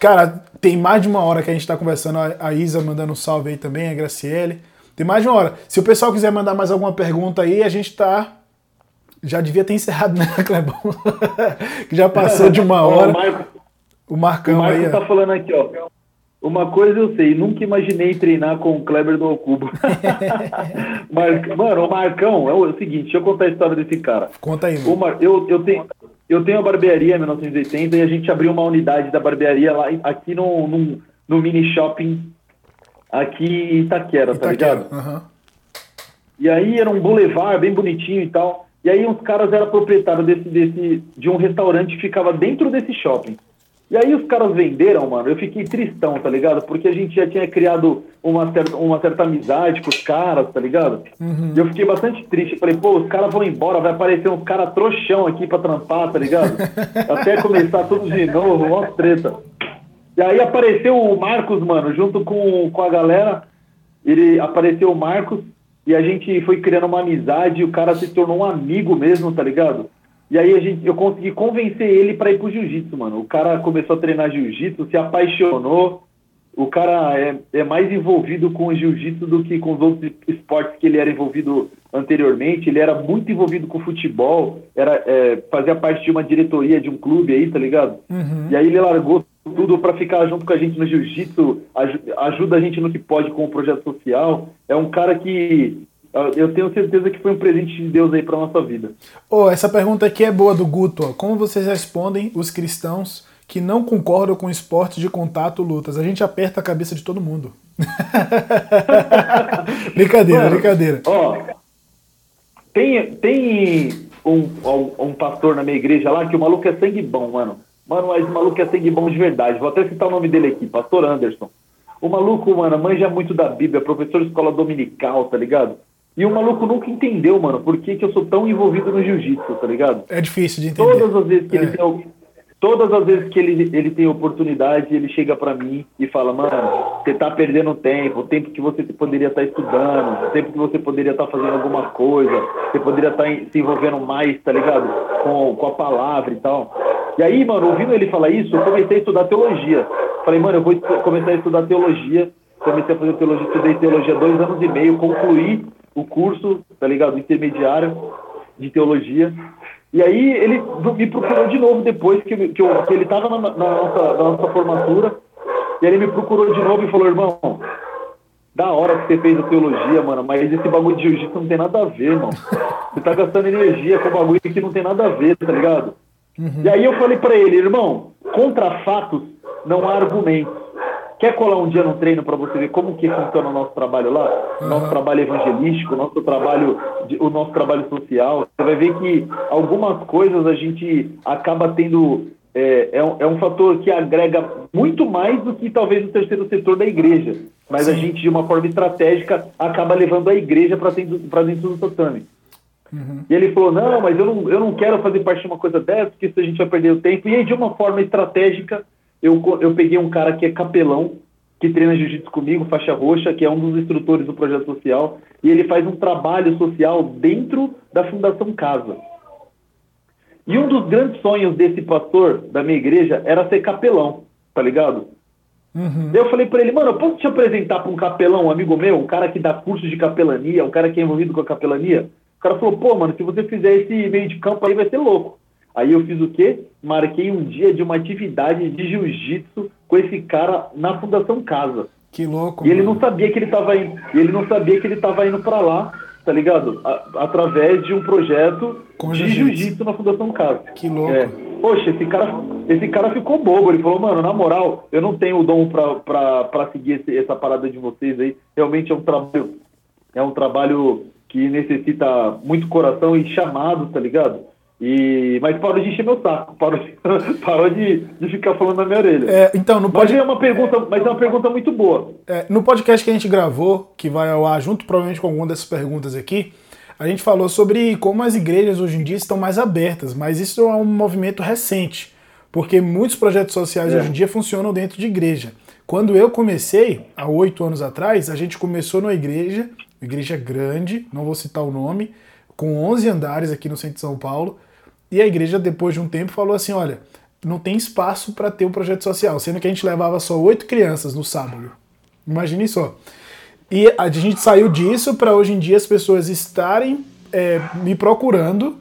Cara, tem mais de uma hora que a gente tá conversando. A Isa mandando um salve aí também, a Graciele. Tem mais de uma hora. Se o pessoal quiser mandar mais alguma pergunta aí, a gente tá. Já devia ter encerrado, né, Clebão? que já passou de uma hora. O Marco, O o Marcão Marco aí, ó. tá falando aqui, ó. Uma coisa eu sei, nunca imaginei treinar com o Kleber do Ocubo. Mar... Mano, o Marcão é o, é o seguinte, deixa eu contar a história desse cara. Conta aí, O mano. Mar... eu, eu, tenho, eu tenho a barbearia em 1980 e a gente abriu uma unidade da barbearia lá aqui no, no, no mini shopping aqui em Itaquera, tá Itaquera. ligado? Aham. E aí era um boulevard bem bonitinho e tal. E aí uns caras eram proprietários desse, desse, de um restaurante que ficava dentro desse shopping. E aí os caras venderam, mano. Eu fiquei tristão, tá ligado? Porque a gente já tinha criado uma certa, uma certa amizade com os caras, tá ligado? E eu fiquei bastante triste. Falei, pô, os caras vão embora, vai aparecer uns caras trouxão aqui pra trampar, tá ligado? Até começar tudo de novo, uma treta. E aí apareceu o Marcos, mano, junto com, com a galera. Ele apareceu o Marcos e a gente foi criando uma amizade. E o cara se tornou um amigo mesmo, tá ligado? E aí a gente, eu consegui convencer ele pra ir pro jiu-jitsu, mano. O cara começou a treinar jiu-jitsu, se apaixonou. O cara é, é mais envolvido com o jiu-jitsu do que com os outros esportes que ele era envolvido anteriormente. Ele era muito envolvido com futebol, era, é, fazia parte de uma diretoria de um clube aí, tá ligado? E aí ele largou tudo pra ficar junto com a gente no jiu-jitsu, aju- ajuda a gente no que pode com o projeto social. É um cara que eu tenho certeza que foi um presente de Deus aí pra nossa vida. Ô, essa pergunta aqui é boa do Guto. Como vocês respondem os cristãos que não concordam com esportes de contato lutas? A gente aperta a cabeça de todo mundo. brincadeira, Mano, brincadeira. Ó, tem, tem um, um, um pastor na minha igreja lá que o maluco é sangue bom, mano. Mano, mas o maluco é sangue bom de verdade. Vou até citar o nome dele aqui, pastor Anderson. O maluco, mano, manja muito da Bíblia, professor de escola dominical, tá ligado? E o maluco nunca entendeu, mano, por que, que eu sou tão envolvido no jiu-jitsu, tá ligado? É difícil de entender. Todas as vezes que É. ele tem todas as vezes que ele, ele tem oportunidade, ele chega pra mim e fala, mano, você tá perdendo tempo, o tempo que você poderia estar estudando, o tempo que você poderia estar fazendo alguma coisa, você poderia estar em- se envolvendo mais, tá ligado? Com, com a palavra e tal. E aí, mano, ouvindo ele falar isso, eu comecei a estudar teologia. Falei, mano, eu vou começar a estudar teologia. Comecei a fazer teologia, estudei teologia dois anos e meio, concluí o curso, tá ligado? Intermediário de teologia. E aí ele me procurou de novo depois que, que, eu- que ele estava na, na nossa, na nossa formatura. E ele me procurou de novo e falou, irmão, da hora que você fez a teologia, mano, mas esse bagulho de jiu-jitsu não tem nada a ver, irmão. Você tá gastando energia com bagulho que não tem nada a ver, tá ligado? E aí eu falei pra ele, irmão, contra fatos não há argumentos. Quer colar um dia no treino para você ver como que funciona o nosso trabalho lá? O nosso trabalho evangelístico, o nosso trabalho, o nosso trabalho social. Você vai ver que algumas coisas a gente acaba tendo. É, é, um, é um fator que agrega muito mais do que talvez o terceiro setor da igreja. Mas a Sim. gente, de uma forma estratégica, acaba levando a igreja para dentro, pra dentro do tatame. E ele falou, não, mas eu não, eu não quero fazer parte de uma coisa dessa, porque isso a gente vai perder o tempo. E aí, de uma forma estratégica, eu, eu peguei um cara que é capelão, que treina jiu-jitsu comigo, faixa roxa, que é um dos instrutores do projeto social, e ele faz um trabalho social dentro da Fundação Casa. E um dos grandes sonhos desse pastor da minha igreja era ser capelão, tá ligado? Uhum. Eu falei pra ele, mano, eu posso te apresentar pra um capelão, um amigo meu, um cara que dá curso de capelania, um cara que é envolvido com a capelania? O cara falou, pô, mano, se você fizer esse meio de campo aí vai ser louco. Aí eu fiz o quê? Marquei um dia de uma atividade de jiu-jitsu com esse cara na Fundação Casa. Que louco. E ele mano. não sabia que ele tava indo, ele não sabia que ele tava indo para lá, tá ligado? A- através de um projeto Com de jiu-jitsu. na Fundação Casa. Que louco. É. Poxa, esse cara, esse cara ficou bobo. Ele falou, mano, na moral, eu não tenho o dom pra seguir esse- essa parada de vocês aí. Realmente é um trabalho, é um trabalho que necessita muito coração e chamado, tá ligado? E, mas parou de encher meu saco, parou, de, parou de, de ficar falando na minha orelha. É, então, no Mas é uma pergunta, mas é uma pergunta muito boa. É, no podcast que a gente gravou, que vai ao ar junto provavelmente com alguma dessas perguntas aqui, a gente falou sobre como as igrejas hoje em dia estão mais abertas, mas isso é um movimento recente, porque muitos projetos sociais É. hoje em dia funcionam dentro de igreja. Quando eu comecei, há oito anos atrás, a gente começou numa igreja, igreja grande, não vou citar o nome, com 11 andares aqui no centro de São Paulo, e a igreja, depois de um tempo, falou assim: olha, não tem espaço para ter um projeto social, sendo que a gente levava só oito crianças no sábado. Imagine só. E a gente saiu disso para hoje em dia as pessoas estarem é, me procurando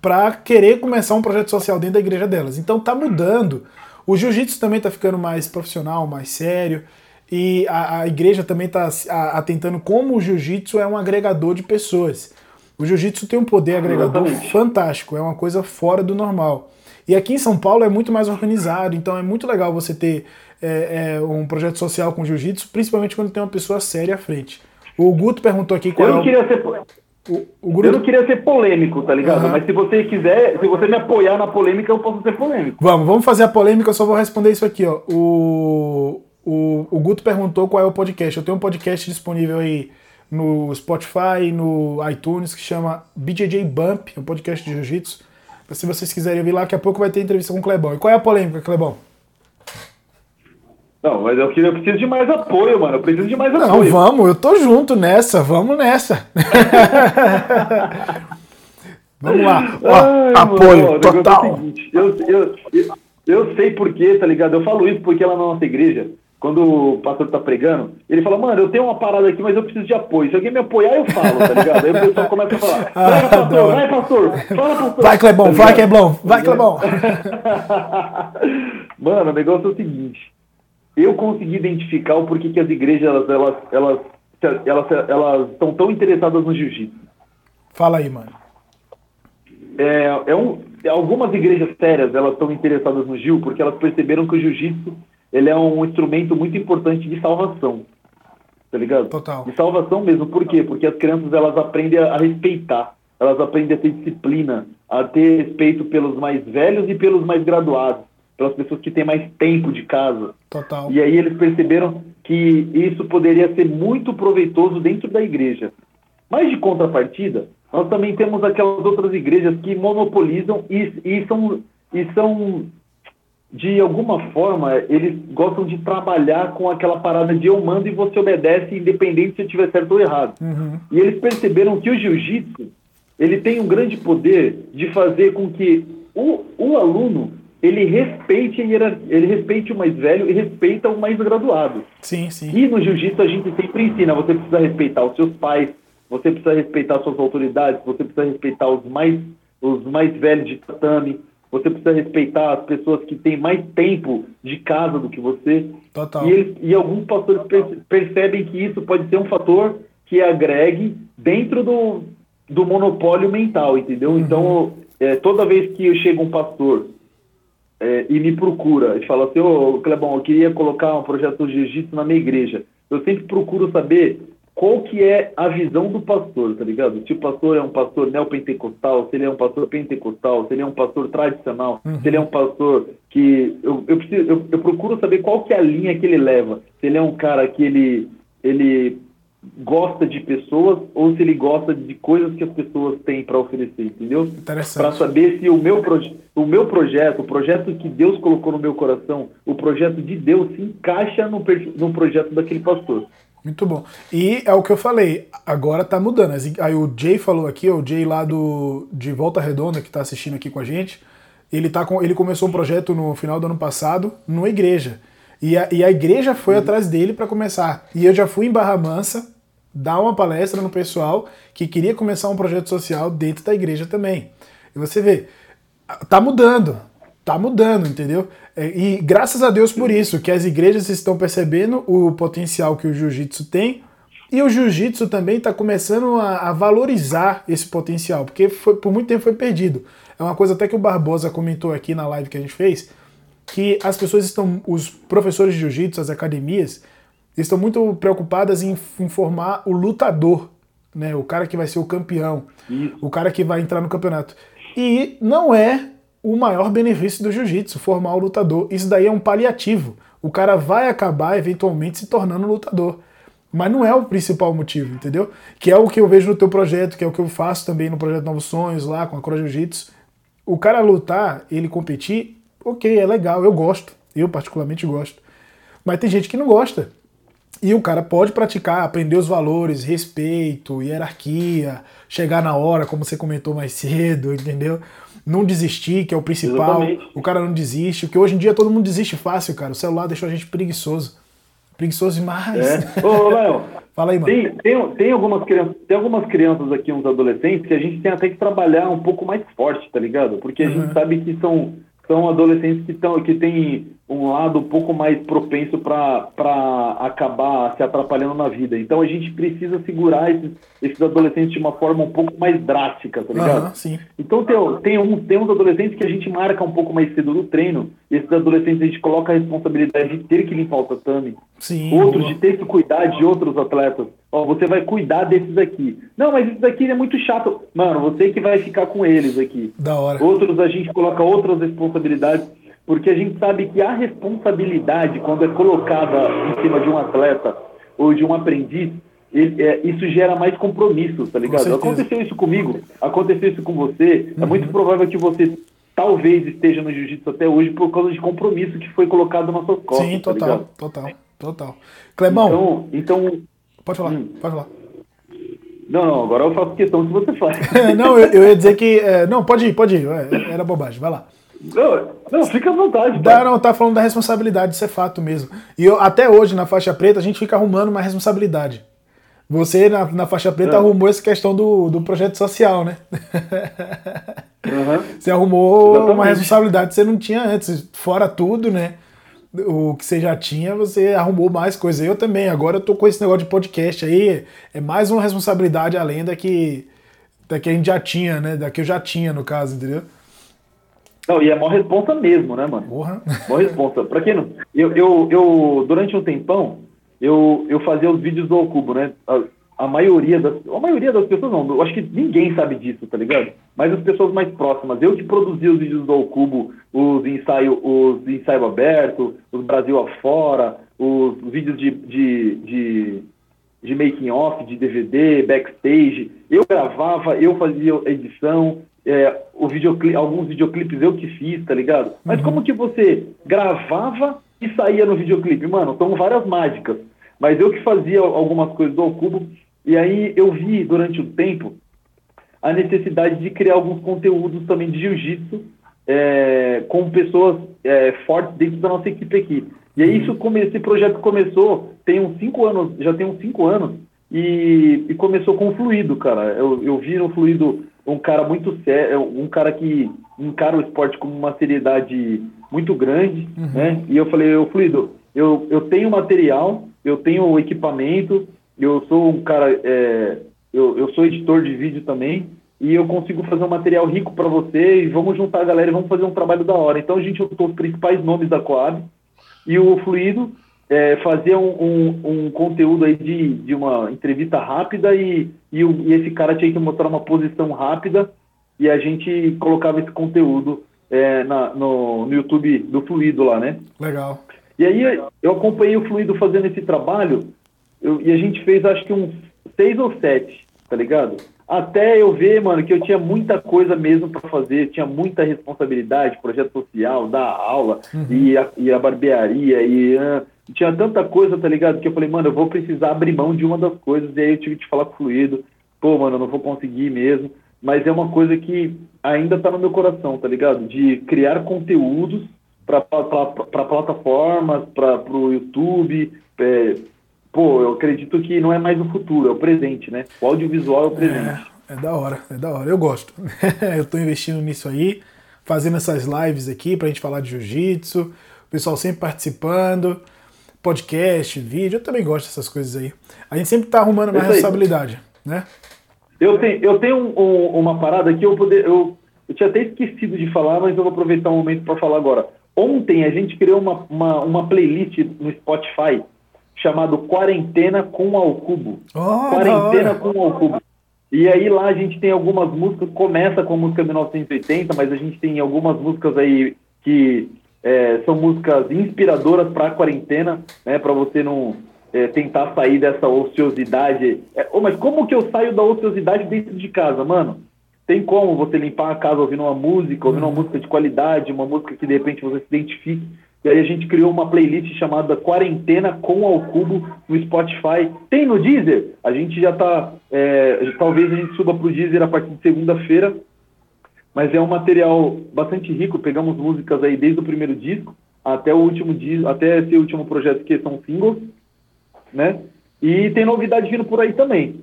para querer começar um projeto social dentro da igreja delas. Então tá mudando. O jiu-jitsu também tá ficando mais profissional, mais sério. E a, a igreja também tá a- atentando como o jiu-jitsu é um agregador de pessoas. O jiu-jitsu tem um poder agregador Exatamente. fantástico, é uma coisa fora do normal. E aqui em São Paulo é muito mais organizado, então é muito legal você ter é, é, um projeto social com jiu-jitsu, principalmente quando tem uma pessoa séria à frente. O Guto perguntou aqui qual Eu é não o, queria ser, o, o eu não queria ser polêmico, tá ligado? Aham. Mas se você quiser, se você me apoiar na polêmica, eu posso ser polêmico. Vamos, vamos fazer a polêmica, eu só vou responder isso aqui, ó. O, o, o Guto perguntou qual é o podcast. Eu tenho um podcast disponível aí no Spotify, no iTunes, que chama BJJ Bump, é um podcast de jiu-jitsu. Se vocês quiserem vir lá, daqui a pouco vai ter entrevista com o Clebão. E qual é a polêmica, Clebão? Não, mas eu, preciso de mais apoio, mano. Eu preciso de mais Não, apoio. vamos, eu tô junto nessa, vamos nessa. vamos lá. Ó, Ai, apoio mano, é total. seguinte, eu, eu, eu, eu sei porquê, tá ligado? Eu falo isso porque lá na nossa igreja, quando o pastor tá pregando, ele fala, mano, eu tenho uma parada aqui, mas eu preciso de apoio. Se alguém me apoiar, eu falo, tá ligado? Aí o pessoal começa a falar, vai, Ah, pastor, adoro. vai, pastor, fala, pastor. Vai, Clebão, Tá vai? Clebão, vai, Clebão. Mano, o negócio é o seguinte. Eu consegui identificar o porquê que as igrejas elas elas elas elas elas estão tão interessadas no jiu-jitsu. Fala aí, mano. É, é um, algumas igrejas sérias elas estão interessadas no Gil porque elas perceberam que o jiu-jitsu ele é um instrumento muito importante de salvação, tá ligado? Total. De salvação mesmo. Por quê? Porque as crianças elas aprendem a respeitar, elas aprendem a ter disciplina, a ter respeito pelos mais velhos e pelos mais graduados, pelas pessoas que têm mais tempo de casa. Total. E aí eles perceberam que isso poderia ser muito proveitoso dentro da igreja. Mas de contrapartida, nós também temos aquelas outras igrejas que monopolizam e, e são, e são, de alguma forma, eles gostam de trabalhar com aquela parada de eu mando e você obedece, independente se eu tiver certo ou errado. Uhum. E eles perceberam que o jiu-jitsu ele tem um grande poder de fazer com que o, o aluno ele respeite ele respeite o mais velho e respeita o mais graduado. Sim, sim. E no jiu-jitsu a gente sempre ensina, você precisa respeitar os seus pais, você precisa respeitar suas autoridades, você precisa respeitar os mais, os mais velhos de tatame, você precisa respeitar as pessoas que têm mais tempo de casa do que você. Total. E, eles- e alguns pastores perce- percebem que isso pode ser um fator que agregue dentro do, do monopólio mental, entendeu? Então, é, toda vez que chega um pastor é, e me procura e fala assim, ô Clebão, eu queria colocar um projeto de jiu-jitsu na minha igreja, eu sempre procuro saber qual que é a visão do pastor, tá ligado? Se o pastor é um pastor neopentecostal, se ele é um pastor pentecostal, se ele é um pastor tradicional, se ele é um pastor que... Eu, eu, preciso, eu, eu procuro saber qual que é a linha que ele leva. Se ele é um cara que ele, ele gosta de pessoas ou se ele gosta de coisas que as pessoas têm para oferecer, entendeu? para saber se o meu, o meu projeto, o projeto que Deus colocou no meu coração, o projeto de Deus se encaixa no, no projeto daquele pastor. Muito bom. E é o que eu falei, agora tá mudando. Aí o Jay falou aqui, o Jay lá do de Volta Redonda, que tá assistindo aqui com a gente, ele, tá com, ele começou um projeto no final do ano passado numa igreja. E a, e a igreja foi atrás dele para começar. E eu já fui em Barra Mansa dar uma palestra no pessoal que queria começar um projeto social dentro da igreja também. E você vê, tá mudando, tá mudando, entendeu? É, E graças a Deus por isso, que as igrejas estão percebendo o potencial que o jiu-jitsu tem e o jiu-jitsu também está começando a, a valorizar esse potencial, porque foi- por muito tempo foi perdido. É uma coisa até que o Barbosa comentou aqui na live que a gente fez, que as pessoas estão, os professores de jiu-jitsu, as academias, estão muito preocupadas em, em formar o lutador né? O cara que vai ser o campeão, o cara que vai entrar no campeonato. E não é o maior benefício do jiu-jitsu formar o lutador. Isso daí é um paliativo. O cara vai acabar eventualmente se tornando lutador. Mas não é o principal motivo, entendeu? Que é o que eu vejo no teu projeto, que é o que eu faço também no projeto Novos Sonhos lá com a Cora Jiu-Jitsu. O cara lutar, ele competir, ok, é legal, eu gosto. Eu particularmente gosto. Mas tem gente que não gosta. E o cara pode praticar, aprender os valores, respeito, hierarquia, chegar na hora, como você comentou mais cedo, entendeu? Não desistir, que é o principal. Exatamente. O cara não desiste, porque hoje em dia todo mundo desiste fácil, cara. O celular deixou a gente preguiçoso. Preguiçoso demais. É. Ô, Léo, Fala aí, mano. Tem, tem, tem, algumas crianças, tem algumas crianças aqui, uns adolescentes, que a gente tem até que trabalhar um pouco mais forte, tá ligado? Porque a uhum. gente sabe que são, são adolescentes que, tão, que têm um lado um pouco mais propenso para acabar se atrapalhando na vida. Então a gente precisa segurar esses, esses adolescentes de uma forma um pouco mais drástica, tá ligado? Uhum, sim. Então tem, tem, um, tem uns adolescentes que a gente marca um pouco mais cedo no treino, e esses adolescentes a gente coloca a responsabilidade de ter que limpar o tatame, sim, outros boa. de ter que cuidar de outros atletas. Ó, você vai cuidar desses aqui. Não, mas isso aqui é muito chato. Mano, você que vai ficar com eles aqui. Da hora. Outros a gente coloca outras responsabilidades porque a gente sabe que a responsabilidade, quando é colocada em cima de um atleta ou de um aprendiz, ele, é, isso gera mais compromisso, tá ligado? Aconteceu isso comigo, aconteceu isso com você. Uhum. É muito provável que você talvez esteja no jiu-jitsu até hoje por causa de compromisso que foi colocado nas suas costas. Sim, tá total, tá total, total. Clemão. Então, então pode falar, hum. pode falar. Não, não, agora eu faço questão que você faz. não, eu, eu, ia dizer que. É, não, pode ir, pode ir. É, era bobagem, vai lá. Não, não, fica à vontade. Dá, não, tá falando da responsabilidade, isso é fato mesmo. E eu, até hoje, na faixa preta, a gente fica arrumando uma responsabilidade. Você, na, na faixa preta, é. arrumou essa questão do, do projeto social, né? Uhum. Você arrumou Exatamente. uma responsabilidade que você não tinha antes. Fora tudo, né? O que você já tinha, você arrumou mais coisa. Eu também. Agora eu tô com esse negócio de podcast aí. É mais uma responsabilidade além da que, da que a gente já tinha, né? Da que eu já tinha, no caso, entendeu? Não, e é mó responsa mesmo, né, mano? Porra. Mó responsa. Pra quem não. Eu, eu, eu, durante um tempão, eu, eu fazia os vídeos do Cubo, né? A, a, maioria das. A maioria das pessoas não, eu acho que ninguém sabe disso, tá ligado? Mas as pessoas mais próximas. Eu que produzia os vídeos do Cubo, os ensaios os ensaio aberto, os Brasil afora, os vídeos de, de, de, de making off, de DVD, backstage. Eu gravava, eu fazia edição, é, o videoclipe, alguns videoclipes eu que fiz, tá ligado? Mas uhum. como que você gravava e saía no videoclipe? Mano, são várias mágicas. Mas eu que fazia algumas coisas do Cubo, e aí eu vi durante o tempo a necessidade de criar alguns conteúdos também de jiu-jitsu é, com pessoas é, fortes dentro da nossa equipe aqui. E aí isso, esse projeto começou, tem uns cinco anos, já tem uns cinco anos, e, e começou com o Fluido, cara. Eu, eu vi no Fluido um cara muito sério, um cara que encara o esporte com uma seriedade muito grande, uhum. né? E eu falei, eu Fluido, eu, eu tenho material, eu tenho equipamento, eu sou um cara, é, eu, eu sou editor de vídeo também, e eu consigo fazer um material rico para você, e vamos juntar a galera e vamos fazer um trabalho da hora. Então a gente juntou os principais nomes da Coab, e o Fluido é, fazer um, um, um, conteúdo aí de, de uma entrevista rápida e, e, o, e, esse cara tinha que mostrar uma posição rápida e a gente colocava esse conteúdo é, na, no, no YouTube do Fluido lá, né? Legal. E aí eu acompanhei o Fluido fazendo esse trabalho eu, e a gente fez acho que uns seis ou sete, tá ligado? Até eu ver, mano, que eu tinha muita coisa mesmo para fazer, tinha muita responsabilidade, projeto social, dar aula, uhum. e, a, e a barbearia, e uh, tinha tanta coisa, tá ligado? Que eu falei, mano, eu vou precisar abrir mão de uma das coisas. E aí eu tive que falar com o Fluido, pô, mano, eu não vou conseguir mesmo. Mas é uma coisa que ainda tá no meu coração, tá ligado? De criar conteúdos para plataformas, para o YouTube. É, pô, eu acredito que não é mais o futuro, é o presente, né? O audiovisual é o presente. É, é da hora, é da hora. Eu gosto. eu tô investindo nisso aí, fazendo essas lives aqui pra gente falar de jiu-jitsu, o pessoal sempre participando podcast, vídeo, eu também gosto dessas coisas aí. A gente sempre está arrumando mais responsabilidade, né? Eu tenho, eu tenho um, um, uma parada que eu poder. Eu, eu tinha até esquecido de falar, mas eu vou aproveitar o um momento para falar agora. Ontem a gente criou uma, uma, uma, playlist no Spotify chamado Quarentena com ao Cubo. Oh, Quarentena com ao Cubo. E aí lá a gente tem algumas músicas, começa com a música 1980, mas a gente tem algumas músicas aí que é, são músicas inspiradoras para a quarentena, né? Para você não é, tentar sair dessa ociosidade. É, oh, mas como que eu saio da ociosidade dentro de casa, mano? Tem como você limpar a casa ouvindo uma música, ouvindo uma música de qualidade, uma música que de repente você se identifique. E aí a gente criou uma playlist chamada Quarentena com ao Cubo no Spotify. Tem no Deezer? A gente já tá. É, talvez a gente suba pro Deezer a partir de segunda-feira. Mas é um material bastante rico. Pegamos músicas aí desde o primeiro disco até o último disco, até esse último projeto que são singles, né? E tem novidade vindo por aí também.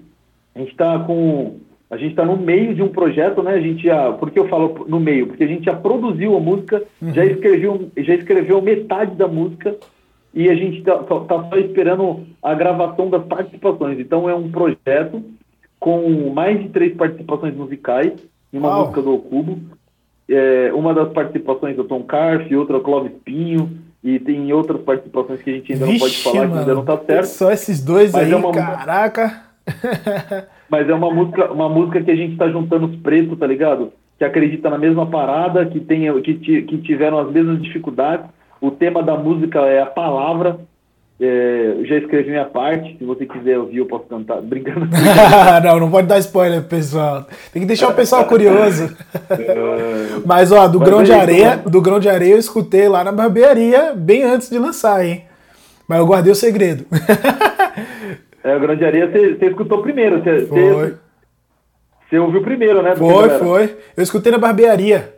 A gente está com a gente está no meio de um projeto, né? A gente já, por que eu falo no meio? Porque a gente já produziu a música, uhum. já escreveu, já escreveu metade da música e a gente está tá só esperando a gravação das participações. Então é um projeto com mais de três participações musicais em uma Uau. música do Cubo. É, uma das participações é o Tom Carf, outra é o Clóvis Pinho, e tem outras participações que a gente ainda Vixe, não pode falar, mano, que ainda não tá certo. Só esses dois Mas aí, é uma... caraca! Mas é uma música, uma música que a gente tá juntando os pretos, tá ligado? Que acredita na mesma parada, que, tem, que, que tiveram as mesmas dificuldades. O tema da música é a palavra. É, eu já escrevi minha parte. Se você quiser ouvir, eu posso cantar. Brincando. não, não pode dar spoiler, pessoal. Tem que deixar o pessoal curioso. Mas, ó, do Mas grão é de areia, do grão de areia eu escutei lá na barbearia bem antes de lançar, hein? Mas eu guardei o segredo. É, o Grande Areia você, você escutou primeiro. Você, foi. Você, ouviu primeiro, né? Foi, foi. Eu escutei na barbearia.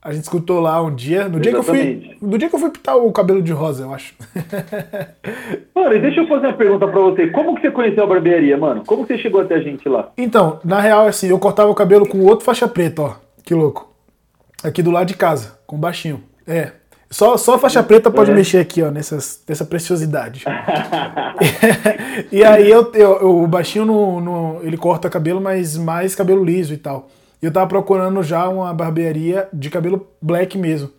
A gente escutou lá um dia. No dia, que eu fui, no dia que eu fui pintar o cabelo de rosa, eu acho. mano, deixa eu fazer uma pergunta pra você. Como que você conheceu a barbearia, mano? Como que você chegou até a gente lá? Então, na real, assim, eu cortava o cabelo com outro faixa preta, ó. Que louco. Aqui do lado de casa, com baixinho. É. Só, só faixa preta pode é. mexer aqui, ó, nessas, nessa preciosidade. e aí eu, eu, o baixinho no, no, ele corta cabelo, mas mais cabelo liso e tal. E eu tava procurando já uma barbearia de cabelo black mesmo.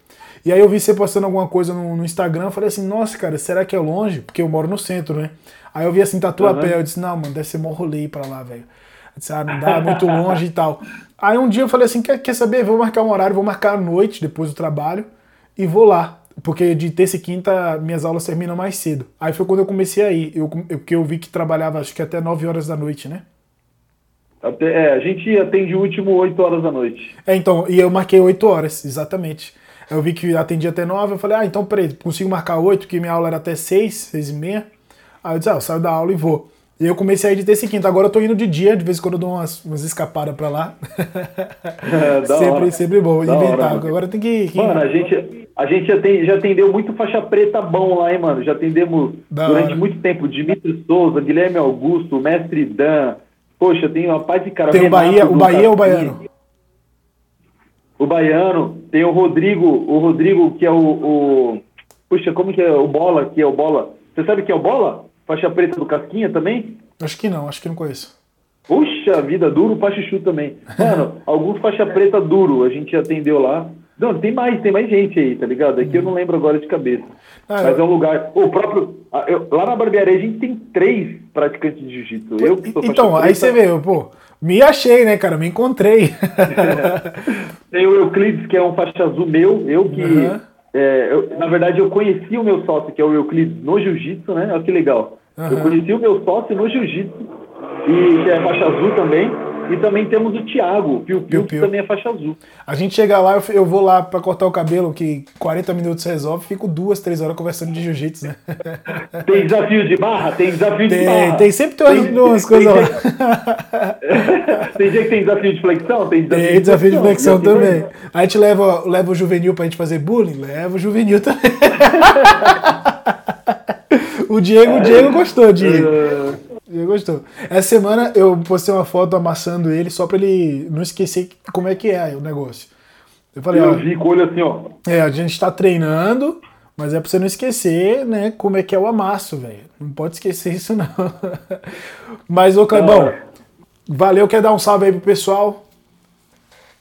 E aí eu vi você postando alguma coisa no, no Instagram, eu falei assim, nossa, cara, será que é longe? Porque eu moro no centro, né? Aí eu vi assim, tatuapé, uhum. eu disse, não, mano, deve ser mó rolê pra lá, velho. Ah, não dá, muito longe e tal. Aí um dia eu falei assim, quer, quer saber? Vou marcar um horário, vou marcar à noite, depois do trabalho e vou lá. Porque de terça e quinta minhas aulas terminam mais cedo. Aí foi quando eu comecei a ir. Eu, eu, eu vi que trabalhava acho que até 9 horas da noite, né? Até, é, a gente atende o último 8 horas da noite. É, então, e eu marquei 8 horas, exatamente. Eu vi que atendia até 9, eu falei, ah, então peraí, consigo marcar 8, porque minha aula era até 6, 6 e meia. Aí eu disse, ah, eu saio da aula e vou. E eu comecei a ir de terça e quinta. Agora eu tô indo de dia, de vez em quando eu dou umas, umas escapadas pra lá. É, sempre, sempre bom. Da inventar. Hora, Agora tem que, que. Mano, a gente, a gente já, tem, já atendeu muito faixa preta bom lá, hein, mano? Já atendemos da durante hora. muito tempo Dimitri Souza, Guilherme Augusto, Mestre Dan. Poxa, tem uma paz de cara. Tem o Bahia, o Bahia ou o Baiano? O Baiano. Tem o Rodrigo, o Rodrigo que é o, o. Puxa, como que é? O Bola, que é o Bola. Você sabe que é o Bola? Faixa preta do Casquinha também? Acho que não, acho que não conheço. Puxa vida, duro pra chuchu também. Mano, alguns faixa preta duro a gente atendeu lá. Não, tem mais, tem mais gente aí, tá ligado? Aqui eu não lembro agora de cabeça. Ah, Mas eu... é um lugar. O próprio. Eu, lá na barbearia a gente tem três praticantes de jiu-jitsu. Eu que sou Então, aí você vê, pô, me achei, né, cara? Me encontrei. tem o Euclides, que é um faixa azul meu, eu que. Uhum. É, eu, na verdade, eu conheci o meu sócio, que é o Euclides, no jiu-jitsu, né? Olha que legal. Uhum. Eu conheci o meu sócio no jiu-jitsu, e que é faixa azul também. E também temos o Thiago, Piu Piu, que também é faixa azul. A gente chega lá, eu, vou lá para cortar o cabelo, que 40 minutos resolve, fico duas, três horas conversando de jiu-jitsu, né? Tem desafio de barra? Tem desafio tem, de barra. Tem sempre tem, tem umas coisas lá. tem dia que tem desafio de flexão? Tem desafio, tem desafio de flexão, de flexão também. A gente leva, leva o juvenil pra gente fazer bullying? Leva o juvenil também. o Diego, o Diego gostou, Diego. Diego gostou. Essa semana eu postei uma foto amassando ele só pra ele não esquecer como é que é o negócio. Eu falei, eu ó, vi com o olho assim, ó. É, a gente tá treinando, mas é pra você não esquecer, né, como é que é o amasso, velho. Não pode esquecer isso, não. mas, ô Clebão, valeu, quer dar um salve aí pro pessoal?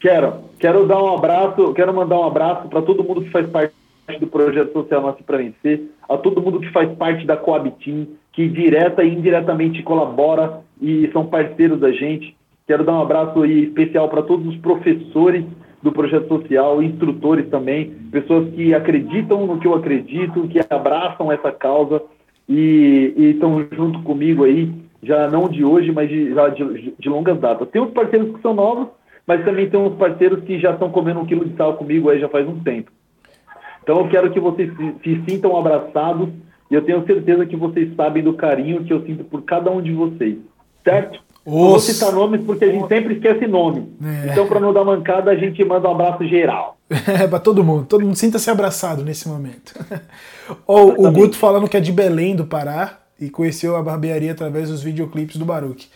Quero. Quero dar um abraço, quero mandar um abraço para todo mundo que faz parte do projeto social Nosso para Vencer, a todo mundo que faz parte da Coab Team, que direta e indiretamente colabora e são parceiros da gente. Quero dar um abraço especial para todos os professores do projeto social, instrutores também, pessoas que acreditam no que eu acredito, que abraçam essa causa e estão junto comigo aí, já não de hoje, mas de, já de, de longas datas. Tem uns parceiros que são novos, mas também tem uns parceiros que já estão comendo um quilo de sal comigo aí já faz um tempo. Então eu quero que vocês se, se sintam abraçados e eu tenho certeza que vocês sabem do carinho que eu sinto por cada um de vocês, certo? Não vou citar nomes porque a gente sempre esquece nome. É. Então, para não dar mancada, a gente manda um abraço geral. É, para todo mundo. Todo mundo sinta-se abraçado nesse momento. Ou o Guto falando que é de Belém do Pará e conheceu a barbearia através dos videoclipes do Baruque.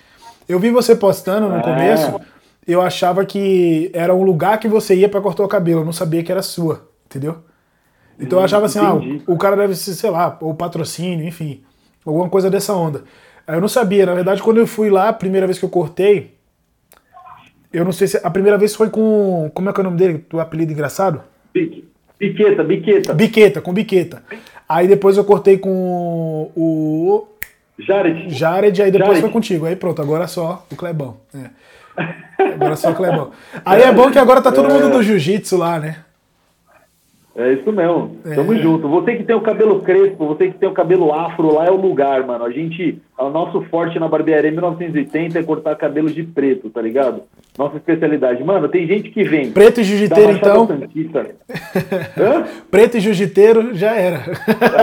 Eu vi você postando no é. começo, eu achava que era um lugar que você ia para cortar o cabelo, eu não sabia que era sua, entendeu? Então eu achava assim, ah, o cara deve ser, sei lá, ou patrocínio, enfim, alguma coisa dessa onda. Eu não sabia, na verdade, quando eu fui lá, a primeira vez que eu cortei, eu não sei se. A primeira vez foi com. Como é que é o nome dele? O apelido engraçado? Biqueta, biqueta. Biqueta, com biqueta. Aí depois eu cortei com o. Jared. Jared, aí depois Jared. foi contigo. Aí pronto, agora só o Clebão. É. Agora só o Clebão. Aí é bom que agora tá todo mundo do jiu-jitsu lá, né? É isso mesmo. É. Tamo junto. Você que tem o cabelo crespo, você que tem o cabelo afro, lá é o lugar, mano. A gente. O nosso forte na barbearia 1980 é cortar cabelo de preto, tá ligado? Nossa especialidade. Mano, tem gente que vem. Preto e jiu-jiteiro, então. preto e jiu-jiteiro já era.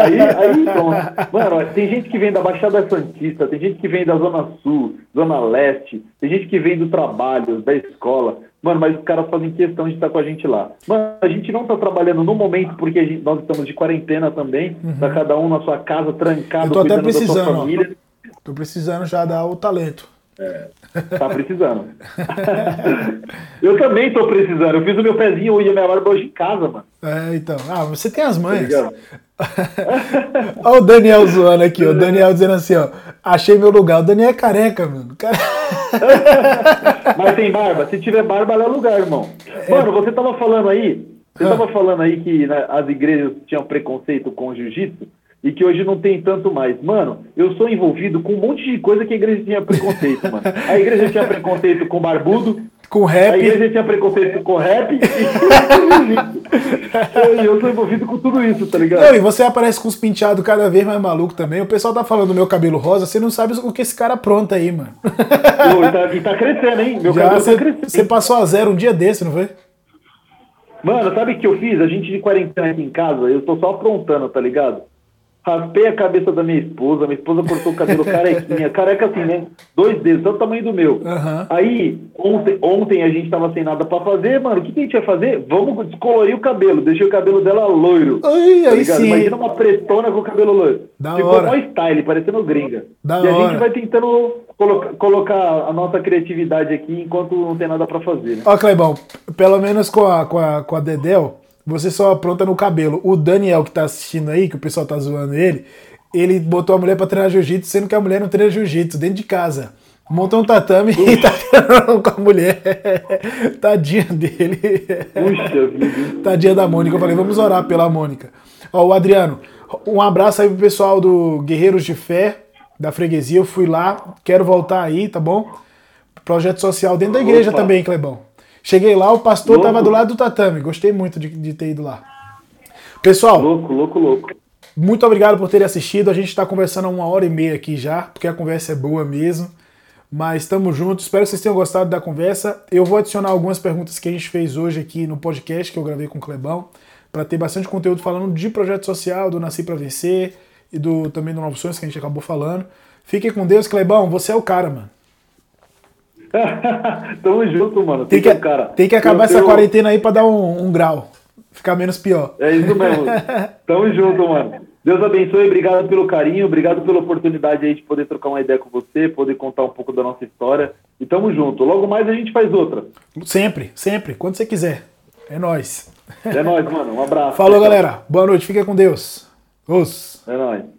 Aí, aí, então. Mano, tem gente que vem da Baixada Santista, tem gente que vem da Zona Sul, Zona Leste, tem gente que vem do trabalho, da escola. Mano, mas os caras fazem questão de estar com a gente lá. Mano, a gente não tá trabalhando no momento porque gente, nós estamos de quarentena também, uhum. tá cada um na sua casa, trancado, Eu tô até precisando, da sua família. Tô precisando já dar o talento. É, tá precisando. eu também tô precisando. Eu fiz o meu pezinho e a minha barba hoje em casa, mano. É, então. Ah, você tem as mães. Tá Olha o Daniel zoando aqui, o Daniel dizendo assim, ó. Achei meu lugar. O Daniel é careca, mano. Care... Mas tem barba. Se tiver barba, é lugar, irmão. É. Mano, você tava falando aí. Você ah. tava falando aí que né, as igrejas tinham preconceito com o jiu-jitsu e que hoje não tem tanto mais. Mano, eu sou envolvido com um monte de coisa que a igreja tinha preconceito, mano. A igreja tinha preconceito com barbudo, com rap. A igreja tinha preconceito com rap e eu sou envolvido com tudo isso, tá ligado? Não, e você aparece com os penteados cada vez mais maluco também. O pessoal tá falando do meu cabelo rosa, você não sabe o que esse cara apronta aí, mano. Pô, e, tá, e tá crescendo, hein? Meu Já cabelo cê, tá crescendo. Você passou a zero um dia desse, não foi? Mano, sabe o que eu fiz? A gente de quarentena aqui em casa, eu tô só aprontando, tá ligado? Raspei a cabeça da minha esposa, minha esposa cortou o cabelo carequinha, careca assim, né? Dois dedos, só o tamanho do meu. Uhum. Aí, ontem, ontem a gente tava sem nada pra fazer, mano, o que, que a gente ia fazer? Vamos descolorir o cabelo, deixei o cabelo dela loiro. Ai, tá aí sim. Imagina uma pretona com o cabelo loiro. Da Ficou hora. mó style, parecendo gringa. Da e hora. a gente vai tentando colocar, colocar a nossa criatividade aqui enquanto não tem nada pra fazer. Né? Ó, Clebão, pelo menos com a, com a, com a Dedel, você só apronta no cabelo. O Daniel que tá assistindo aí, que o pessoal tá zoando ele, ele botou a mulher pra treinar jiu-jitsu, sendo que a mulher não treina jiu-jitsu, dentro de casa. Montou um tatame e tá treinando com a mulher. Tadinha dele. Puxa vida. Tadinha da Mônica. Eu falei, vamos orar pela Mônica. Ó, o Adriano, um abraço aí pro pessoal do Guerreiros de Fé, da freguesia. Eu fui lá, quero voltar aí, tá bom? Projeto social dentro da igreja Opa. também, Clebão. Cheguei lá, o pastor louco. tava do lado do tatame. Gostei muito de, de ter ido lá. Pessoal. Louco, louco, louco. Muito obrigado por terem assistido. A gente está conversando há uma hora e meia aqui já, porque a conversa é boa mesmo. Mas estamos juntos. Espero que vocês tenham gostado da conversa. Eu vou adicionar algumas perguntas que a gente fez hoje aqui no podcast que eu gravei com o Clebão, para ter bastante conteúdo falando de projeto social, do Nasci para Vencer e do também do Novos Sonhos que a gente acabou falando. Fiquem com Deus, Clebão. Você é o cara, mano. Tamo junto, mano. Tem, que, cara. Tem que acabar essa quarentena aí para dar um, um grau. Ficar menos pior. É isso mesmo. Tamo junto, mano. Deus abençoe, obrigado pelo carinho, obrigado pela oportunidade aí de poder trocar uma ideia com você, poder contar um pouco da nossa história. E tamo junto. Logo mais a gente faz outra. Sempre, sempre, quando você quiser. É nós. É nós, mano. Um abraço. Falou, galera. Boa noite, fica com Deus. Os. É nóis.